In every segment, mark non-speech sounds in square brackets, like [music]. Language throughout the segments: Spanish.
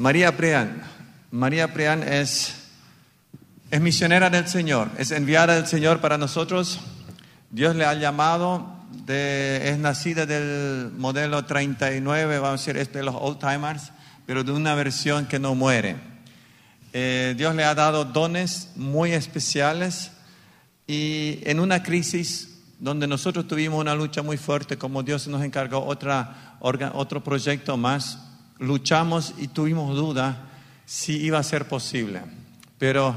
María Prián. María Prián es, es misionera del Señor, es enviada del Señor para nosotros. Dios le ha llamado, de, es nacida del modelo 39, vamos a decir, es de los old timers, pero de una versión que no muere. Eh, Dios le ha dado dones muy especiales y en una crisis donde nosotros tuvimos una lucha muy fuerte, como Dios nos encargó otra, otro proyecto más, luchamos y tuvimos duda si iba a ser posible. Pero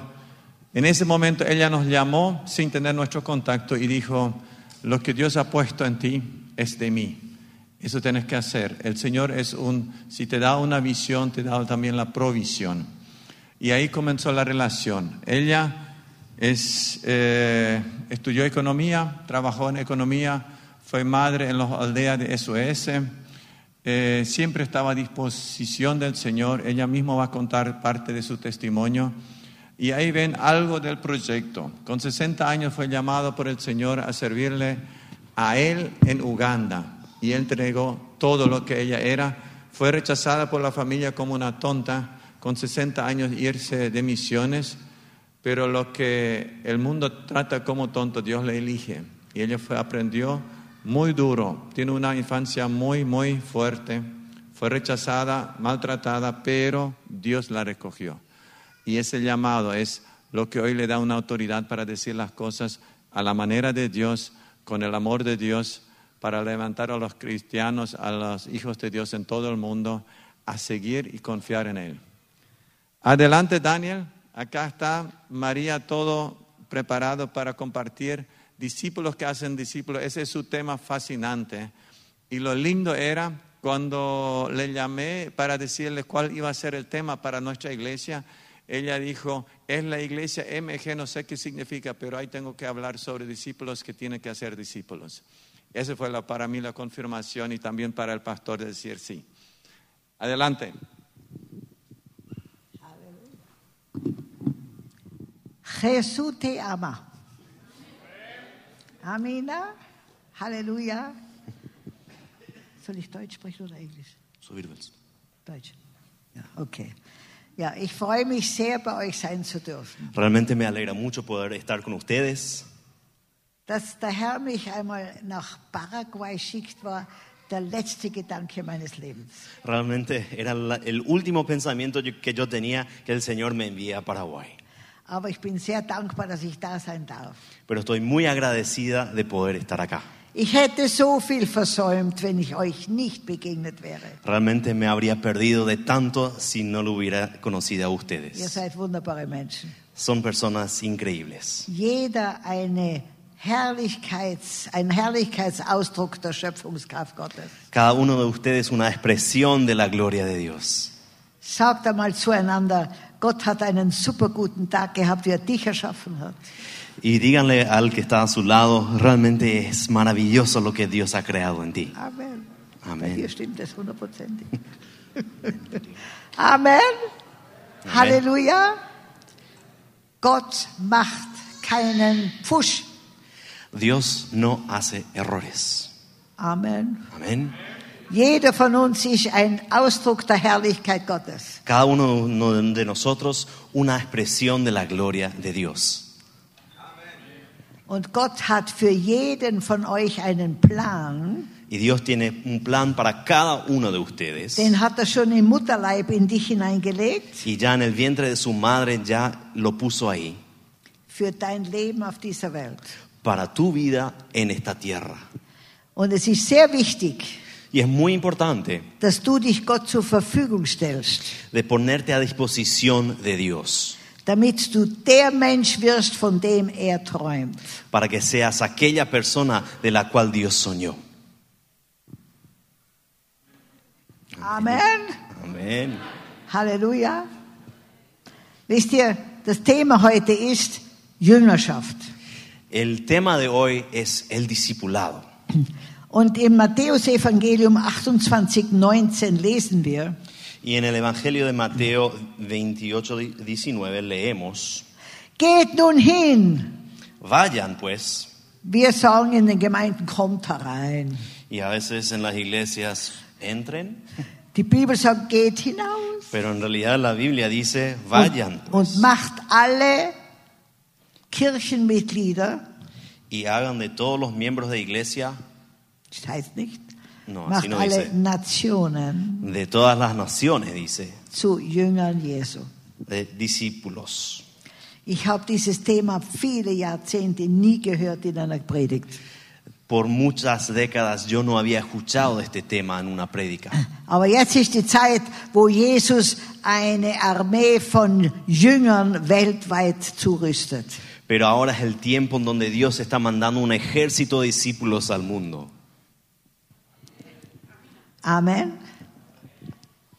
en ese momento ella nos llamó sin tener nuestro contacto y dijo, lo que Dios ha puesto en ti es de mí. Eso tienes que hacer. El Señor es un, si te da una visión, te da también la provisión. Y ahí comenzó la relación. Ella es, eh, estudió economía, trabajó en economía, fue madre en las aldeas de SOS, eh, siempre estaba a disposición del Señor. Ella misma va a contar parte de su testimonio. Y ahí ven algo del proyecto. Con 60 años fue llamado por el Señor a servirle a él en Uganda. Y él entregó todo lo que ella era. Fue rechazada por la familia como una tonta. Con 60 años irse de misiones. Pero lo que el mundo trata como tonto, Dios le elige. Y ella aprendió muy duro. Tiene una infancia muy, muy fuerte. Fue rechazada, maltratada, pero Dios la recogió. Y ese llamado es lo que hoy le da una autoridad para decir las cosas a la manera de Dios, con el amor de Dios, para levantar a los cristianos, a los hijos de Dios en todo el mundo, a seguir y confiar en Él. Adelante, Daniel. Acá está María, todo preparado para compartir. Discípulos que hacen discípulos, ese es su tema fascinante. Y lo lindo era cuando le llamé para decirle cuál iba a ser el tema para nuestra iglesia. Ella dijo, es la iglesia MG, no sé qué significa, pero ahí tengo que hablar sobre discípulos que tienen que hacer discípulos. Esa fue la, para mí la confirmación y también para el pastor de decir sí. Adelante. Jesús te ama. Amina. Halleluja. Soll ich Deutsch sprechen oder Englisch? So wie du willst. Deutsch. Ja, okay. Ja, ich freue mich sehr, bei euch sein zu dürfen. Realmente me alegra mucho poder estar con ustedes. Dass der Herr mich einmal nach Paraguay schickt, war der letzte Gedanke meines Lebens. Realmente era la- el último pensamiento que yo tenía que el Señor me envía a Paraguay. Aber ich bin sehr dankbar, dass ich da sein darf. Pero estoy muy agradecida de poder estar acá. Ich hätte so viel versäumt, wenn ich euch nicht begegnet wäre. Realmente me habría perdido de tanto si no lo hubiera conocido a Ihr ustedes. seid wunderbare Menschen. Son personas increíbles. Jeder eine Herrlichkeits, ein Herrlichkeitsausdruck der Schöpfungskraft Gottes. Cada uno de ustedes una expresión de la gloria de Dios. Sagt einmal zueinander, Gott hat einen super guten Tag gehabt, wie er dich erschaffen hat. Y díganle al que está a su lado, realmente es maravilloso lo que Dios ha creado en ti. Amen. Amen. Dir stimmt das hundertprozentig. Amen. Halleluja. Gott macht keinen Pfusch. Dios no hace errores. Amen. Amén. Jeder von uns ist ein Ausdruck der Herrlichkeit Gottes. Cada uno de nosotros una expresión de la gloria de Dios. Und Gott hat für jeden von euch einen Plan. Y Dios tiene un plan para cada uno de ustedes. Den hat er schon im Mutterleib in dich hineingelegt. Y ya en el vientre de su madre ya lo puso ahí. Für dein Leben auf dieser Welt. Para tu vida en esta tierra. Und es ist sehr wichtig, Y es muy importante dass du dich Gott zur Verfügung stellst, de ponerte a disposición de Dios. damit du der Mensch wirst, von dem er träumt. Para que seas aquella persona de la cual Dios soñó. Amen. Amén. Halleluja. Wisst ihr, das Thema heute ist Jüngerschaft. El tema de hoy es el discipulado. [clears throat] Und im Matthäusevangelium 28, 19 lesen wir, Y en el Evangelio de Mateo 28, 19 leemos, geht nun hin. vayan pues, Wir sagen in den Gemeinden, kommt herein. y a veces en las iglesias, entren, Die Bibel sagt, geht hinaus Pero en realidad la Biblia dice, vayan und macht alle Kirchenmitglieder, y hagan de todos los miembros de iglesia, das heißt nicht, no, macht no alle dice, Nationen de todas las naciones, dice, zu Jüngern Jesu. de discípulos. Ich habe dieses Thema viele Jahrzehnte nie gehört in einer Predigt. Por muchas décadas yo no había escuchado de este tema en una prédica. Aber jetzt ist die Zeit, wo Jesus eine Armee von Jüngern weltweit zurüstet. Pero ahora es el tiempo en donde Dios está mandando un ejército de discípulos al mundo. Amen.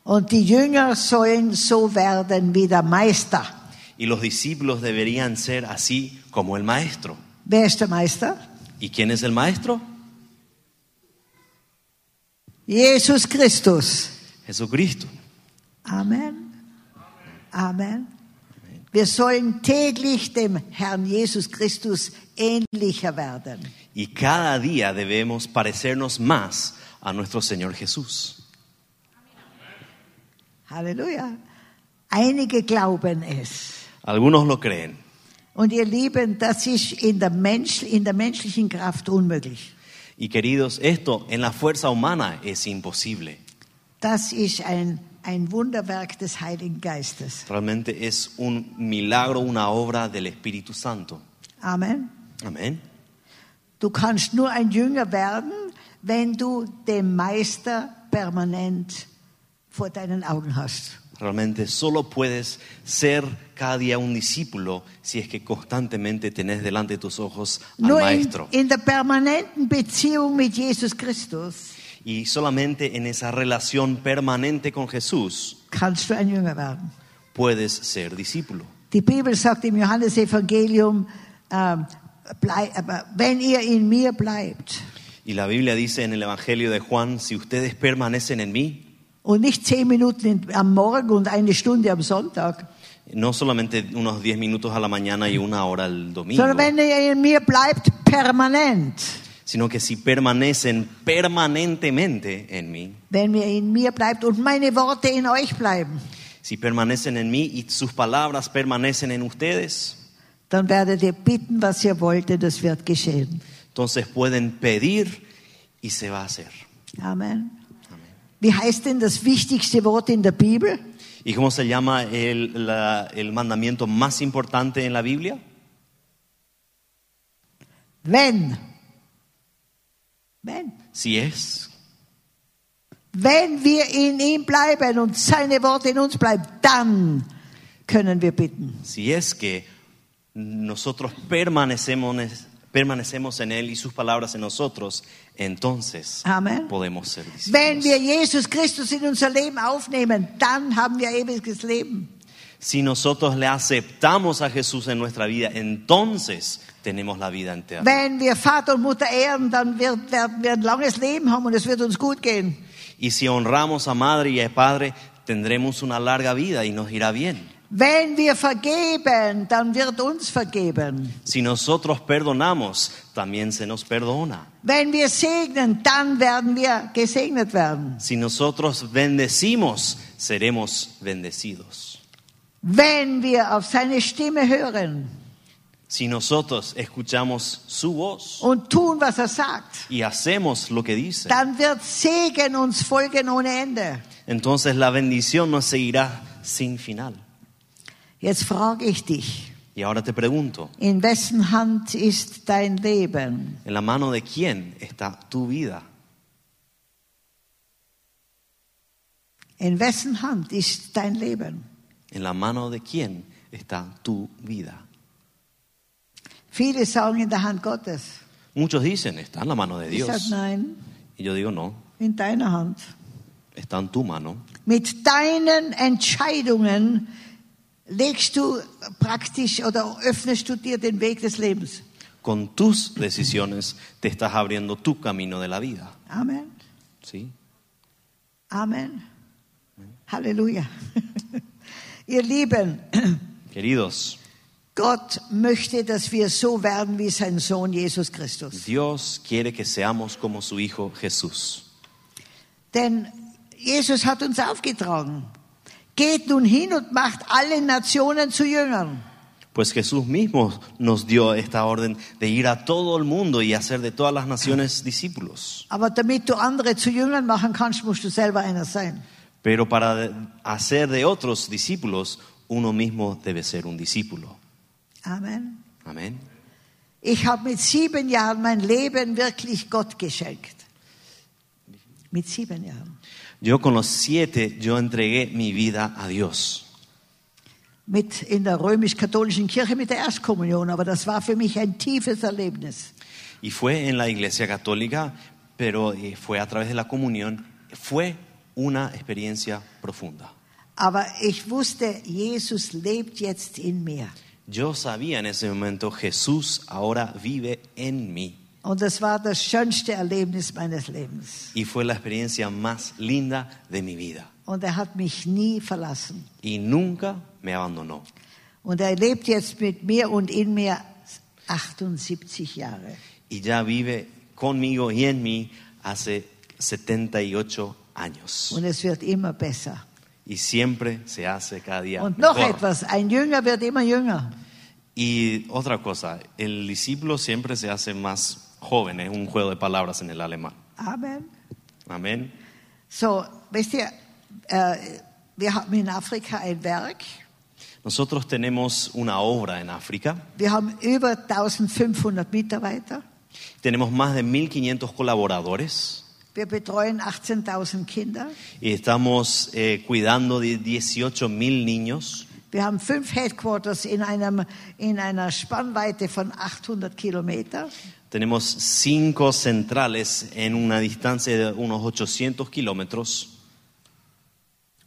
Und die Jünger sollen so werden wie der Meister. Y los discípulos deberían ser así como el maestro. Wer ist der Meister? ¿Y quién es el maestro? Jesus Christus. Jesucristo. Amen. Amen. Wir sollen täglich dem Herrn Jesus Christus ähnlicher werden. Y cada día debemos parecernos más a nuestro Señor Jesús. Halleluja. Einige glauben es. Algunos lo creen. Und ihr Lieben, das ist in der, Mensch, in der menschlichen Kraft unmöglich. Y queridos, esto en la fuerza humana es imposible. Das ist ein, ein Wunderwerk des Heiligen Geistes. Realmente es un milagro, una obra del Espíritu Santo. Amen. Amén. Du kannst nur ein Jünger werden, wenn du den Meister permanent vor deinen Augen hast. Realmente solo puedes ser cada día un discípulo si es que constantemente tenés delante de tus ojos al Nur in, Maestro. in der permanenten Beziehung mit Jesus Christus Y solamente en esa relación permanente con Jesús kannst du ein Jünger werden. puedes ser discípulo. Die Bibel sagt im Johannesevangelium, ähm, blei- aber wenn ihr in mir bleibt Y la Biblia dice en el Evangelio de Juan, si ustedes permanecen en mí, und nicht zehn Minuten in, am Morgen und eine Stunde am Sonntag, no solamente unos 10 minutos a la mañana y una hora al domingo, sondern wenn ihr in mir bleibt, permanent. sino que si permanecen permanentemente en mí, Wenn ihr in mir bleibt und meine Worte in euch bleiben, si permanecen en mí y sus palabras permanecen en ustedes, dann werdet ihr bitten, was ihr wollt, und es wird geschehen. Entonces pueden pedir y se va a hacer. Amen. Wie heißt denn das wichtigste Wort in der Bibel? ¿Y cómo se llama el, la- el mandamiento más importante en la Biblia? Wenn. Wenn. Si es. Wenn wir in ihm bleiben und seine Worte in uns bleiben, dann können wir bitten. Si es que nosotros permanecemos, permanecemos en Él y sus palabras en nosotros, entonces Amen. podemos ser Wenn discípulos. wir Jesus Christus in unser Leben aufnehmen, dann haben wir ewiges Leben. Si nosotros le aceptamos a Jesús en nuestra vida, entonces tenemos la vida entera. Wenn wir Vater und Mutter ehren, dann wird, werden wir ein langes Leben haben und es wird uns gut gehen. Y si honramos a Madre y a Padre, tendremos una larga vida y nos irá bien. Wenn wir vergeben, dann wird uns vergeben. Si nosotros perdonamos, también se nos perdona. Wenn wir segnen, dann werden wir gesegnet werden. Si nosotros bendecimos, seremos bendecidos. Wenn wir auf seine Stimme hören Si nosotros escuchamos su voz und tun, was er sagt, y hacemos lo que dice, dann wird Segen uns folgen ohne Ende. entonces la bendición nos seguirá sin final. Jetzt frage ich dich, Y ahora te pregunto, in wessen Hand ist dein Leben? ¿en la mano de quién está tu vida? In wessen Hand ist dein Leben? ¿En la mano de quién está tu vida? Viele sagen in der Hand Gottes. Muchos dicen, está en la mano de Ich Dios. nein, Y yo digo, no, in deiner Hand. está en tu mano. Mit deinen Entscheidungen legst du praktisch oder öffnest du dir den Weg des Lebens. Con tus decisiones te estás abriendo tu camino de la vida. Amen. ¿Sí? Amen. Halleluja. [laughs] Ihr Lieben, [clears throat] Queridos, Gott möchte, dass wir so werden wie sein Sohn Jesus Christus. Dios quiere que seamos como su Hijo Jesús. Denn Jesus hat uns aufgetragen. Geht nun hin und macht alle Nationen zu Jüngern. Pues Jesús mismo nos dio esta orden de ir a todo el mundo y hacer de todas las naciones discípulos. Aber damit du andere zu Jüngern machen kannst, musst du selber einer sein. Pero para hacer de otros discípulos, uno mismo debe ser un discípulo. Amen. Amén. Ich habe mit sieben Jahren mein Leben wirklich Gott geschenkt. Mit sieben Jahren. Yo con los siete, yo entregué mi vida a Dios. Mit in der römisch-katholischen Kirche mit der Erstkommunion, aber das war für mich ein tiefes Erlebnis. Y fue en la iglesia católica, pero eh, fue a través de la comunión. Fue una experiencia profunda. Aber ich wusste, Jesus lebt jetzt in mir. Yo sabía en ese momento, Jesús ahora vive en mí. Und das war das schönste Erlebnis meines Lebens. Y fue la experiencia más linda de mi vida. Und er hat mich nie verlassen. Y nunca me abandonó. Und er lebt jetzt mit mir und in mir 78 Jahre. Y ya vive conmigo y en mí hace 78 años. Und es wird immer besser. Y siempre se hace cada día Und noch mejor. etwas, ein Jünger wird immer jünger. Y otra cosa, el discípulo siempre se hace más joven, es un juego de palabras en el alemán. Amen. Amén. So, wisst ihr, äh, wir haben in Afrika ein Werk. Nosotros tenemos una obra en África, Wir haben über 1500 Mitarbeiter. tenemos más de 1500 colaboradores Wir betreuen 18.000 Kinder. y estamos eh, cuidando de 18 mil niños. Wir haben fünf Headquarters in, einem, in einer Spannweite von 800 Kilometer. Tenemos cinco centrales en una distancia de unos 800 kilómetros.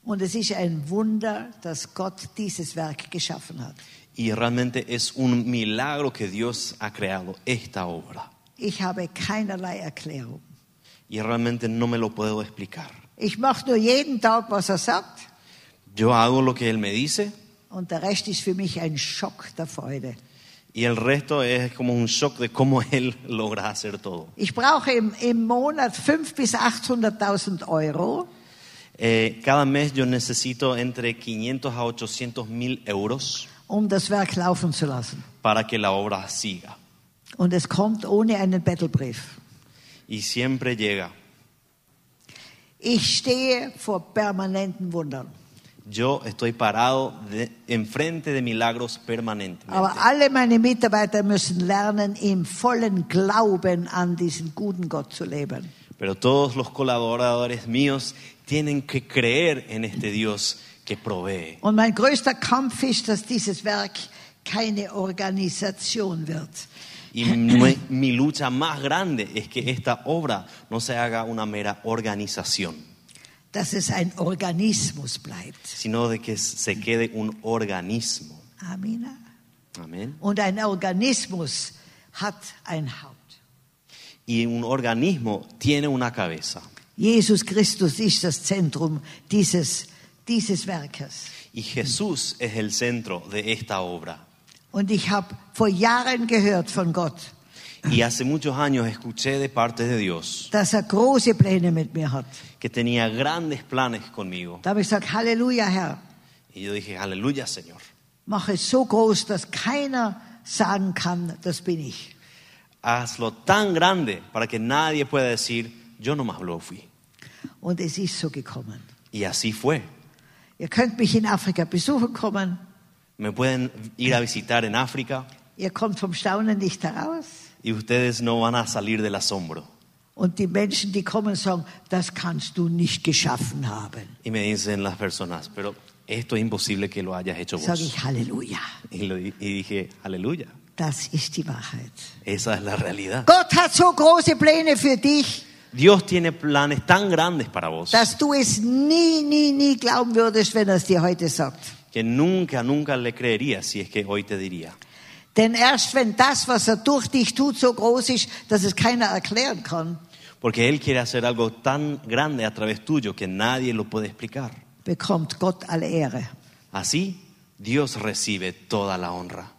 Und es ist ein Wunder, dass Gott dieses Werk geschaffen hat. Y realmente es un milagro que Dios ha creado esta obra. Ich habe keinerlei Erklärung. Y realmente no me lo puedo explicar. Ich mache nur jeden Tag, was er sagt. Yo hago lo que Él me dice Und der Rest ist für mich ein Schock der Freude. Y el resto es como un shock de cómo [laughs] Él logra hacer todo. Ich brauche im, im Monat 500.000 bis 800.000 Euro. Eh, cada mes yo necesito entre 500 a 800 mil euros um das Werk laufen zu lassen. para que la obra siga. Und es kommt ohne einen Bettelbrief. Y siempre llega. Ich stehe vor permanenten Wundern. Yo estoy parado de- enfrente de milagros permanentemente. Aber alle meine Mitarbeiter müssen lernen, im vollen Glauben an diesen guten Gott zu leben. Pero todos los colaboradores míos tienen que creer en este Dios que provee. Und mein größter Kampf ist, dass dieses Werk keine Organisation wird. Y mi, mi lucha más grande es que esta obra no se haga una mera organización, Dass es ein Organismus bleibt. sino de que se quede un organismo. Amina. Amén. Und ein Organismus hat ein Haupt. Y un organismo tiene una cabeza. Jesus Christus ist das Zentrum dieses, dieses Werkes. Y Jesús es el centro de esta obra. Und ich habe vor Jahren gehört von Gott, Y hace muchos años escuché de parte de Dios dass er große Pläne mit mir hat. que tenía grandes planes conmigo. Da habe ich gesagt, Halleluja, Herr. Y yo dije, aleluya Señor. Mach es so groß, dass keiner sagen kann, das bin ich. Hazlo tan grande para que nadie pueda decir, yo nomás lo fui. Und es ist so gekommen. Y así fue. Ihr könnt mich in Afrika besuchen kommen. Me pueden ir a visitar en África Ihr kommt vom Staunen nicht heraus. Y ustedes no van a salir del asombro. Und die Menschen, die kommen, sagen, das kannst du nicht geschaffen haben. Y me dicen las personas, pero esto es imposible que lo hayas hecho vos. ich Halleluja. Y, lo- y dije, aleluya, Das ist die Wahrheit. esa es la realidad. Gott hat so große Pläne für dich, Dios tiene planes tan grandes para vos dass du es nie, nie, nie glauben würdest, wenn er es dir heute sagt. que nunca, nunca le creerías si es que hoy te diría. Denn erst wenn das, was er durch dich tut, so groß ist, dass es keiner erklären kann, Porque Él quiere hacer algo tan grande a través tuyo que nadie lo puede explicar. bekommt Gott alle Ehre. Así, Dios recibe toda la honra.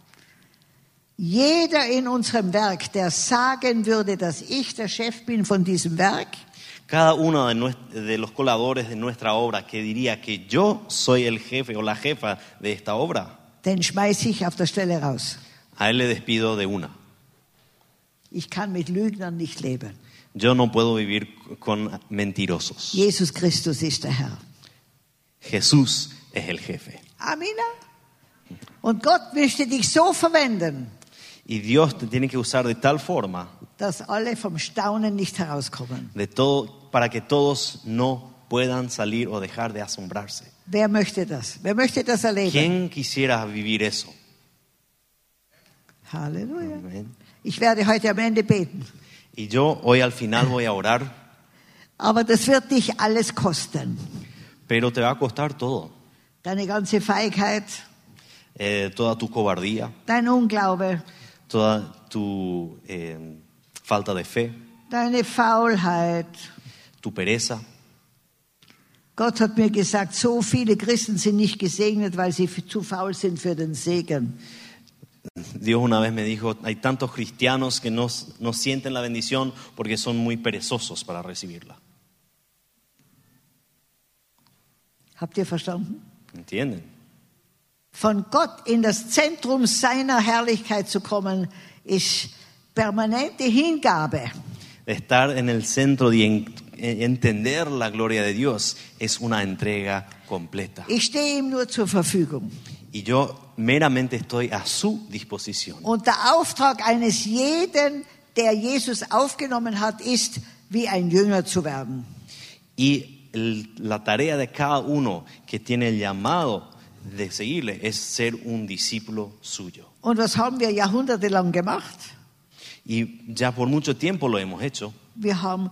Jeder in unserem Werk, der sagen würde, dass ich der Chef bin von diesem Werk, cada uno de, nues- de los coladores de nuestra obra que diría que yo soy el jefe o la jefa de esta obra, den schmeiße ich auf der Stelle raus. A él le despido de una. Ich kann mit Lügnern nicht leben. Yo no puedo vivir con mentirosos. Jesus Christus ist der Herr. Jesús es el jefe. Amina. Und Gott möchte dich so verwenden, Y Dios te tiene que usar de tal forma dass alle vom Staunen nicht herauskommen. de todo, para que todos no puedan salir o dejar de asombrarse. Wer möchte das? Wer möchte das erleben? ¿Quién quisiera vivir eso? Halleluja. Amén. Ich werde heute am Ende beten. Y yo hoy al final voy a orar, Aber das wird dich alles kosten. pero te va a costar todo. Deine ganze Feigheit, Eh, toda tu cobardía, dein Unglaube, toda tu eh, falta de fe, deine Faulheit. tu pereza. Gott hat mir gesagt, so viele Christen sind nicht gesegnet, weil sie zu faul sind für den Segen. Dios una vez me dijo, hay tantos cristianos que no, no sienten la bendición porque son muy perezosos para recibirla. Habt ihr verstanden? ¿Entienden? Von Gott in das Zentrum seiner Herrlichkeit zu kommen, ist permanente Hingabe. Estar en el centro en- entender la gloria de Dios es una entrega completa. Ich stehe ihm nur zur Verfügung. Y yo meramente estoy a su disposición. Und der Auftrag eines jeden, der Jesus aufgenommen hat, ist, wie ein Jünger zu werden. Y el- la tarea de cada uno que tiene el llamado de seguirle es ser un discípulo suyo. Und was haben wir jahrhundertelang gemacht? Y ya por mucho tiempo lo hemos hecho Wir haben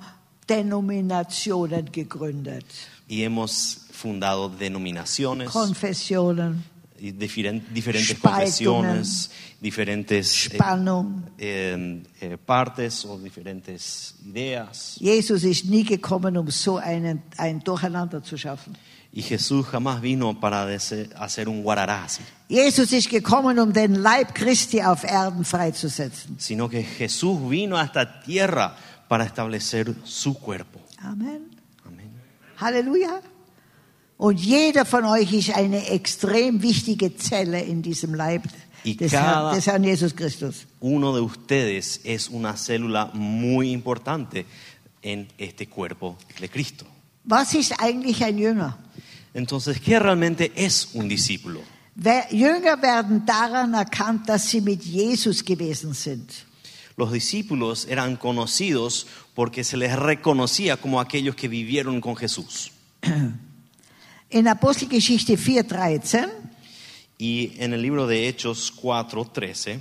Denominationen gegründet, y hemos fundado denominaciones, diferen- diferentes Spaltungen, confesiones, diferentes eh, eh, partes o diferentes ideas. Jesus ist nie gekommen, um so einen, ein Durcheinander zu schaffen. Y Jesús jamás vino para hacer un Jesus ist gekommen, um den Leib Christi auf Erden freizusetzen. sino que Jesús vino a esta tierra para establecer su cuerpo. Amen. Amén. Halleluja. Und jeder von euch ist eine extrem wichtige Zelle in diesem Leib Y des, cada- Herrn, des Herrn Jesus Christus. Uno de ustedes es una célula muy importante en este cuerpo de Cristo. Was ist eigentlich ein Jünger? Entonces, ¿qué realmente es un discípulo? Wer- Jünger werden daran erkannt, dass sie mit Jesus gewesen sind. Los discípulos eran conocidos porque se les reconocía como aquellos que vivieron con Jesús. [clears throat] In Apostelgeschichte 4,13 Y en el libro de Hechos 4:13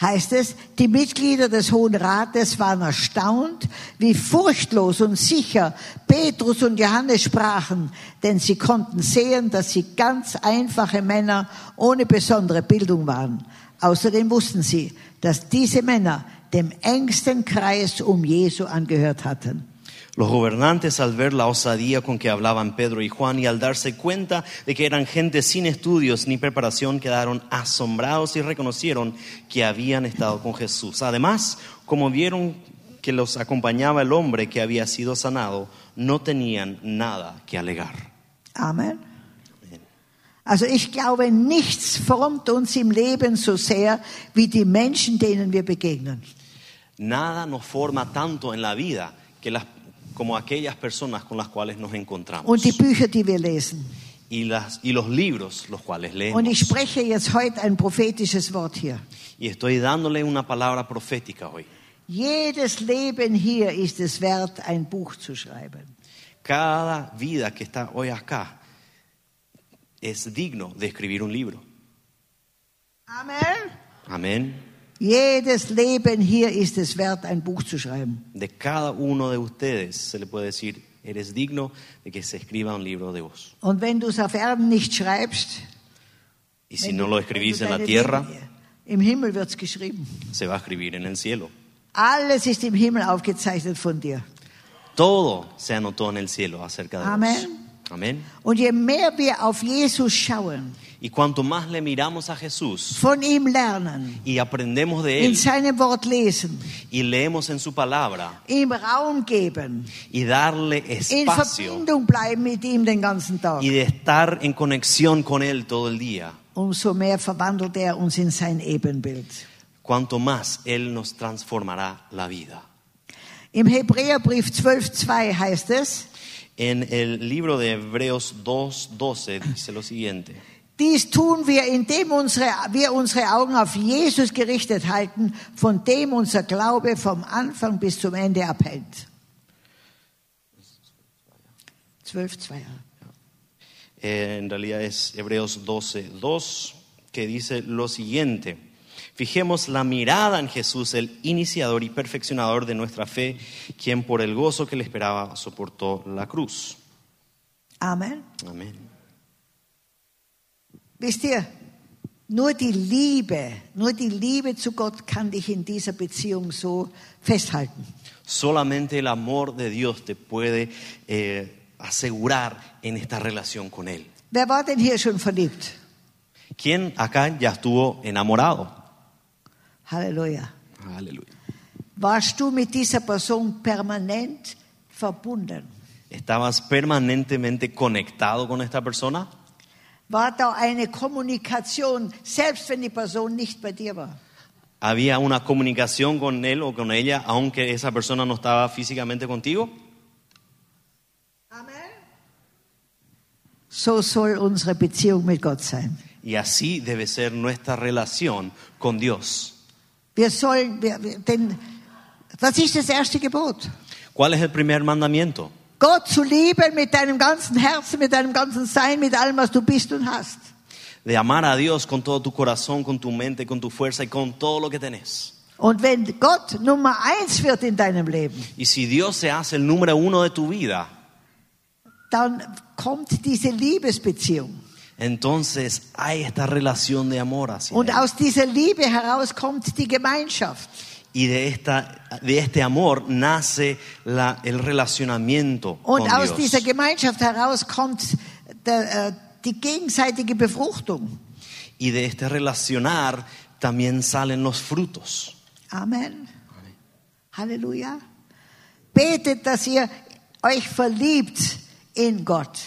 heißt es, die Mitglieder des Hohen Rates waren erstaunt, wie furchtlos und sicher Petrus und Johannes sprachen, denn sie konnten sehen, dass sie ganz einfache Männer ohne besondere Bildung waren. Außerdem wussten sie, dass diese Männer dem engsten Kreis um Jesu angehört hatten. Los gobernantes al ver la osadía con que hablaban Pedro y Juan y al darse cuenta de que eran gente sin estudios ni preparación, quedaron asombrados y reconocieron que habían estado con Jesús. Además, como vieron que los acompañaba el hombre que había sido sanado, no tenían nada que alegar. Amen. Also ich glaube, nichts formt uns im Leben so sehr wie die Menschen, denen wir begegnen. Nada nos forma tanto en la vida que las, como aquellas personas con las cuales nos encontramos. Und die Bücher, die wir lesen. y, las, y los libros los cuales leemos. Und ich spreche jetzt heute ein prophetisches Wort hier. Y estoy dándole una palabra profética hoy. Jedes Leben hier ist es wert, ein Buch zu schreiben. Cada vida que está hoy acá es digno de escribir un libro. Amen. Amén. Jedes Leben hier ist es wert, ein Buch zu schreiben. De cada uno de ustedes se le puede decir, eres digno de que se escriba un libro de vos. Und wenn du es auf Erden nicht schreibst, Y si no lo escribís en la tierra, Im Himmel wird es geschrieben. se va a escribir en el cielo. Alles ist im Himmel aufgezeichnet von dir. Todo se anotó en el cielo acerca de vos. Amen. Amén. Und je mehr wir auf Jesus schauen, Y cuanto más le miramos a Jesús von ihm lernen, y aprendemos de in Él seinem Wort lesen, y leemos en su palabra ihm Raum geben, y darle in espacio Verbindung bleiben mit ihm den ganzen Tag, y de estar en conexión con Él todo el día, umso mehr verwandelt er uns in sein Ebenbild. cuanto más Él nos transformará la vida. Im Hebräerbrief 12.2 heißt es, En el libro de Hebreos 2.12 dice lo siguiente. Dies tun wir, indem unsere, wir unsere Augen auf Jesus gerichtet halten, von dem unser Glaube vom Anfang bis zum Ende abhängt. 12.2. Eh, en realidad es Hebreos 12.2 que dice lo siguiente. Fijemos la mirada en Jesús, el iniciador y perfeccionador de nuestra fe, quien por el gozo que le esperaba soportó la cruz. Amen. Amén. Wisst ihr, nur die Liebe, nur die Liebe zu Gott kann dich in dieser Beziehung so festhalten. Solamente el amor de Dios te puede eh, asegurar en esta relación con Él. Wer war denn hier schon verliebt? ¿Quién acá ya estuvo enamorado? Halleluja. Aleluya. Warst du mit dieser Person permanent verbunden? ¿Estabas permanentemente conectado con esta persona? War da eine Kommunikation, selbst wenn die Person nicht bei dir war? ¿Había una comunicación con él o con ella, aunque esa persona no estaba físicamente contigo? Amen. So soll unsere Beziehung mit Gott sein. Y así debe ser nuestra relación con Dios. Wir sollen, wir, denn das ist das erste Gebot. ¿Cuál es el primer mandamiento? Gott zu lieben mit deinem ganzen Herzen, mit deinem ganzen Sein, mit allem, was du bist und hast. De amar a Dios con todo tu corazón, con tu mente, con tu fuerza y con todo lo que tenés. Und wenn Gott Nummer eins wird in deinem Leben, Y si Dios se hace el número uno de tu vida, dann kommt diese Liebesbeziehung. Entonces hay esta relación de amor hacia Und Él. aus dieser Liebe heraus kommt die Gemeinschaft. Y de, esta, de este amor nace la- el relacionamiento Und con aus Dios. dieser Gemeinschaft heraus kommt der, äh, die gegenseitige Befruchtung. Y de este relacionar también salen los frutos. Amen. Halleluja. Betet, dass ihr euch verliebt in Gott,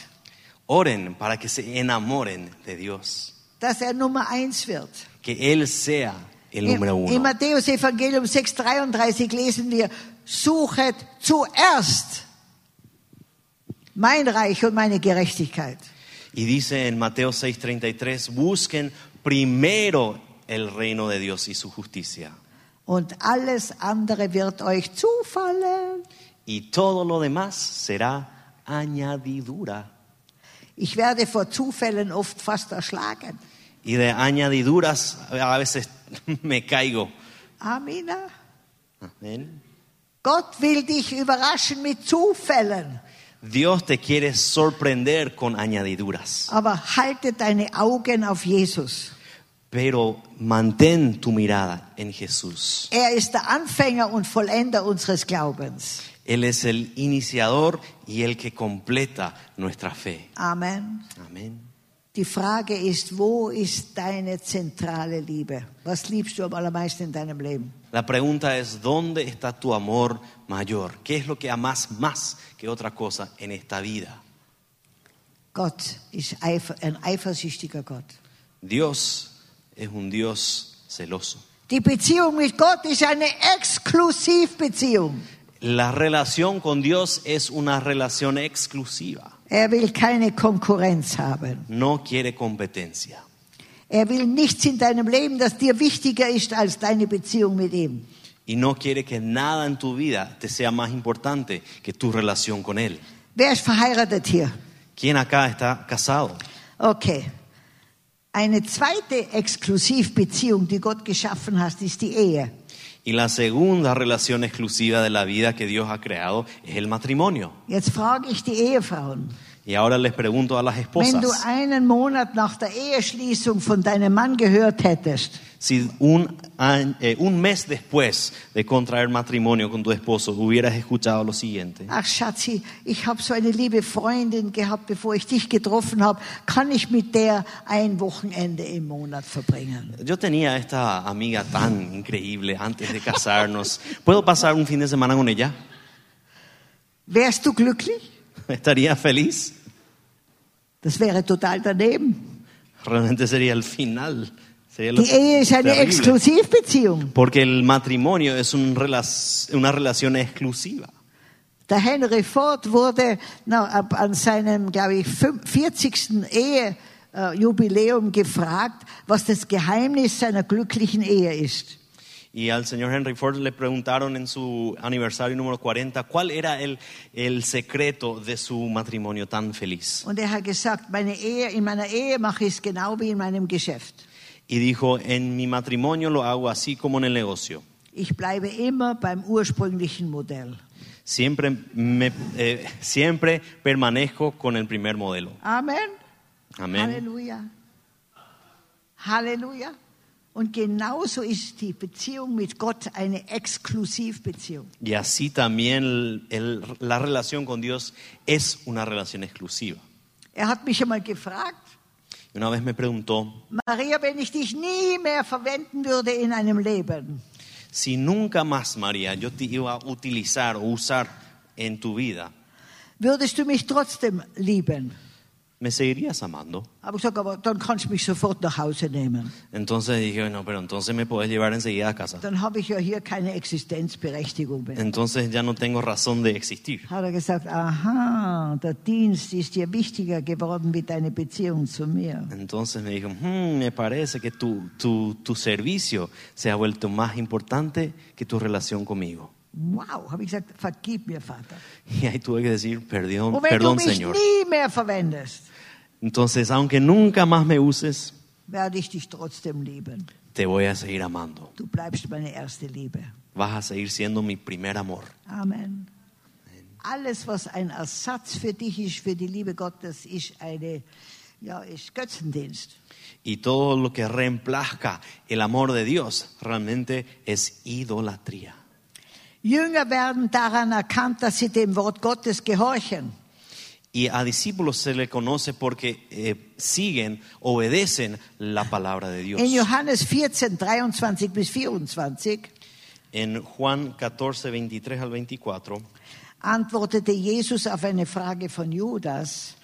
Oren para que se enamoren de Dios. dass er Nummer eins wird. Que Él sea el Im, número Im uno. Matthäus Evangelium 6,33 lesen wir, suchet zuerst mein Reich und meine Gerechtigkeit. Y dice en Mateo 6:33, busquen primero el reino de Dios y su justicia. Und alles andere wird euch zufallen. Y todo lo demás será añadidura. Ich werde vor Zufällen oft fast erschlagen. Y de añadiduras a veces [laughs] me caigo. Amina. Amén. Gott will dich überraschen mit Zufällen. Dios te quiere sorprender con añadiduras, Aber halte deine Augen auf Jesus. pero mantén tu mirada en Jesús. Er ist der Anfänger und Vollender unseres Glaubens. Él es el iniciador y el que completa nuestra fe. Amen. Amén. Die Frage ist, wo ist deine zentrale Liebe? Was liebst du am allermeisten in deinem Leben? La pregunta es, ¿dónde está tu amor mayor? ¿Qué es lo que amas más que otra cosa en esta vida? Gott ist ein eifersüchtiger Gott. Dios es un Dios celoso. Die Beziehung mit Gott ist eine Exklusivbeziehung. La relación con Dios es una relación exclusiva. Er will keine Konkurrenz haben. No quiere competencia. Er will nichts in deinem Leben, das dir wichtiger ist als deine Beziehung mit ihm. Y no quiere que nada en tu vida te sea más importante que tu relación con Él. Wer ist verheiratet hier? ¿Quién acá está casado? Okay. Eine zweite Exklusivbeziehung, die Gott geschaffen hat, ist die Ehe. Y la segunda relación exclusiva de la vida que Dios ha creado es el matrimonio. Y ahora les pregunto a las Wenn du esposas, einen Monat nach der Eheschließung von deinem Mann gehört hättest, si un, año- eh, un mes después de contraer matrimonio con tu esposo hubieras escuchado lo siguiente. ach Schatzi, ich habe so eine liebe Freundin gehabt, bevor ich dich getroffen habe, kann ich mit der ein Wochenende im Monat verbringen? Yo tenía esta amiga tan increíble antes de casarnos. ¿Puedo pasar un fin de semana con ella? Wärst du glücklich? [laughs] ¿Estaría feliz? Das wäre total daneben. Realmente sería el final. Sería Die Ehe ist eine terrible. Exklusivbeziehung. Porque el matrimonio es un relac- una relación exclusiva. Der Henry Ford wurde na, ab- an seinem, glaube ich, fün- 40. Ehejubiläum gefragt, was das Geheimnis seiner glücklichen Ehe ist. Y al señor Henry Ford le preguntaron en su aniversario número 40 cuál era el, el secreto de su matrimonio tan feliz. Und er hat gesagt, meine Ehe, in meiner Ehe mache ich es genau wie in meinem Geschäft. Y dijo, en mi matrimonio lo hago así como en el negocio. Ich bleibe immer beim ursprünglichen Modell. Siempre, me, eh, siempre permanezco con el primer modelo. Amen. Amén. Halleluja. Halleluja. Und genauso ist die Beziehung mit Gott eine Exklusivbeziehung. Y así también el- el- la relación con Dios es una relación exclusiva. Er hat mich einmal gefragt, Y una vez me preguntó, Maria, wenn ich dich nie mehr verwenden würde in einem Leben, si nunca más, María, yo te iba a utilizar o usar en tu vida, würdest du mich trotzdem lieben? ¿Me seguirías amando? Aber ich gesagt, aber dann kannst du mich sofort nach Hause nehmen. Entonces dije, no, pero entonces me puedes llevar enseguida a casa. Dann habe ich ja hier keine Existenzberechtigung mehr. Entonces ya no tengo razón de existir. Hat er gesagt, aha, der Dienst ist dir wichtiger geworden wie deine Beziehung zu mir. Entonces me dijo, "Hmm, me parece que tu, tu, tu servicio se ha vuelto más importante que tu relación conmigo. Wow, habe ich gesagt, vergib mir, Vater. Y ahí tuve que decir, perdón, perdón Señor. nie mehr verwendest, Entonces, aunque nunca más me uses, werde ich dich trotzdem lieben. te voy a seguir amando. Du bleibst meine erste Liebe. Vas a seguir siendo mi primer amor. Amen. Alles, was ein Ersatz für dich ist, für die Liebe Gottes, ist eine, ja, ist Götzendienst. Y todo lo que reemplazca el amor de Dios realmente es idolatría. Jünger werden daran erkannt, dass sie dem Wort Gottes gehorchen. Y a discípulos se le conoce porque eh, siguen, obedecen la palabra de Dios. In Johannes 14, 23 bis 24 En Juan 14, 23 al 24, antwortete Jesus auf eine Frage von Judas.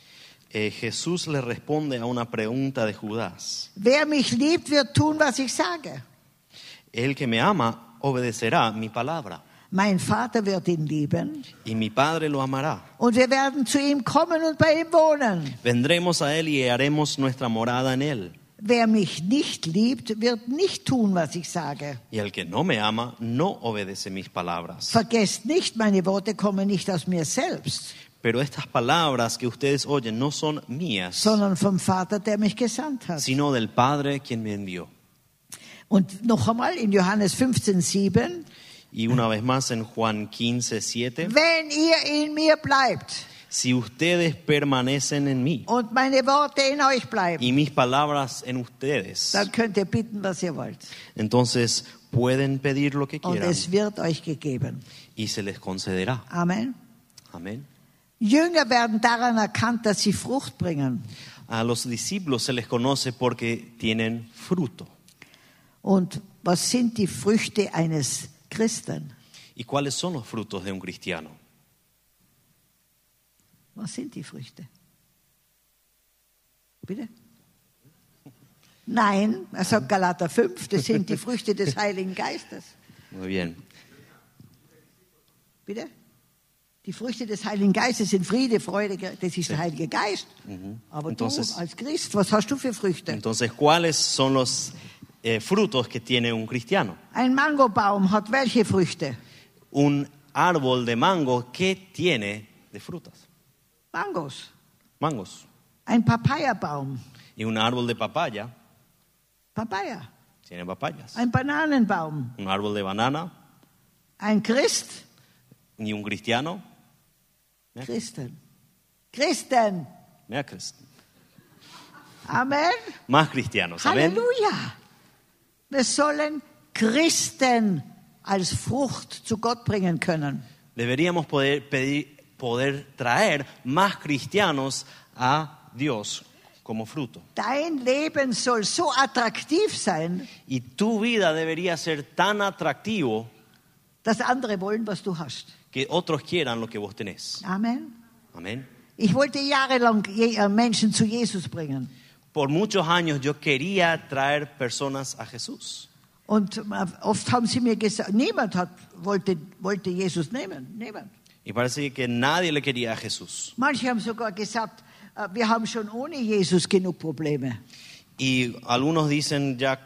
eh, Jesús le responde a una pregunta de Judas. Wer mich liebt, wird tun, was ich sage. El que me ama obedecerá mi palabra Mein Vater wird ihn lieben y mi Padre lo amará. und wir werden zu ihm kommen und bei ihm wohnen. Vendremos a Él y haremos nuestra morada en Él. Wer mich nicht liebt, wird nicht tun, was ich sage. Y el que no me ama no obedece mis palabras. Vergesst nicht, meine Worte kommen nicht aus mir selbst, Pero estas palabras que ustedes oyen no son mías, sondern vom Vater, der mich gesandt hat. sino del Padre quien me envió. Und noch einmal in Johannes 15, 7. Y una vez más en Juan 15, 7, Wenn ihr in mir bleibt si ustedes permanecen en mí und meine Worte in euch bleiben, y mis palabras en ustedes, dann könnt ihr bitten, was ihr wollt. entonces pueden pedir lo que Und quieran es wird euch gegeben. y se les concederá. Amen. Amén. Jünger werden daran erkannt, dass sie Frucht bringen. A los discípulos se les conoce porque tienen fruto. Und was sind die Früchte eines Christen? ¿Y cuáles son los frutos de un cristiano? Was sind die Früchte? Bitte? Nein, er sagt Galater 5, das sind die Früchte des Heiligen Geistes. Muy bien. Bitte? Die Früchte des Heiligen Geistes sind Friede, Freude, das ist der Heilige Geist. Aber Entonces- du als Christ, was hast du für Früchte? Entonces, ¿cuáles son los eh, frutos que tiene un cristiano? Ein Mangobaum hat welche Früchte? Un árbol de mango, ¿qué tiene de frutas? Mangos. Mangos. Ein Papayabaum. Y un árbol de papaya Papaya. tiene papayas. Ein Bananenbaum. Un árbol de banana Ein Christ. y un cristiano Christen. Christen. Mehr Christen. Amen. Más cristianos. Amén. Halleluja. Wir sollen Christen als Frucht zu Gott bringen können. Deberíamos poder, pedir, poder traer más cristianos a Dios como fruto. Dein Leben soll so attraktiv sein, Y tu vida debería ser tan atractivo dass andere wollen, was du hast. que otros quieran lo que vos tenés. Amen. Amén. Ich wollte jahrelang äh, Menschen zu Jesus bringen. Por muchos años yo quería traer personas a Jesús. Und äh, oft haben sie mir gesagt, niemand hat, wollte, wollte Jesus nehmen. Niemand. Y parece que nadie le quería a Jesús. Manche haben sogar gesagt, äh, wir haben schon ohne Jesus genug Probleme. Y algunos dicen, ya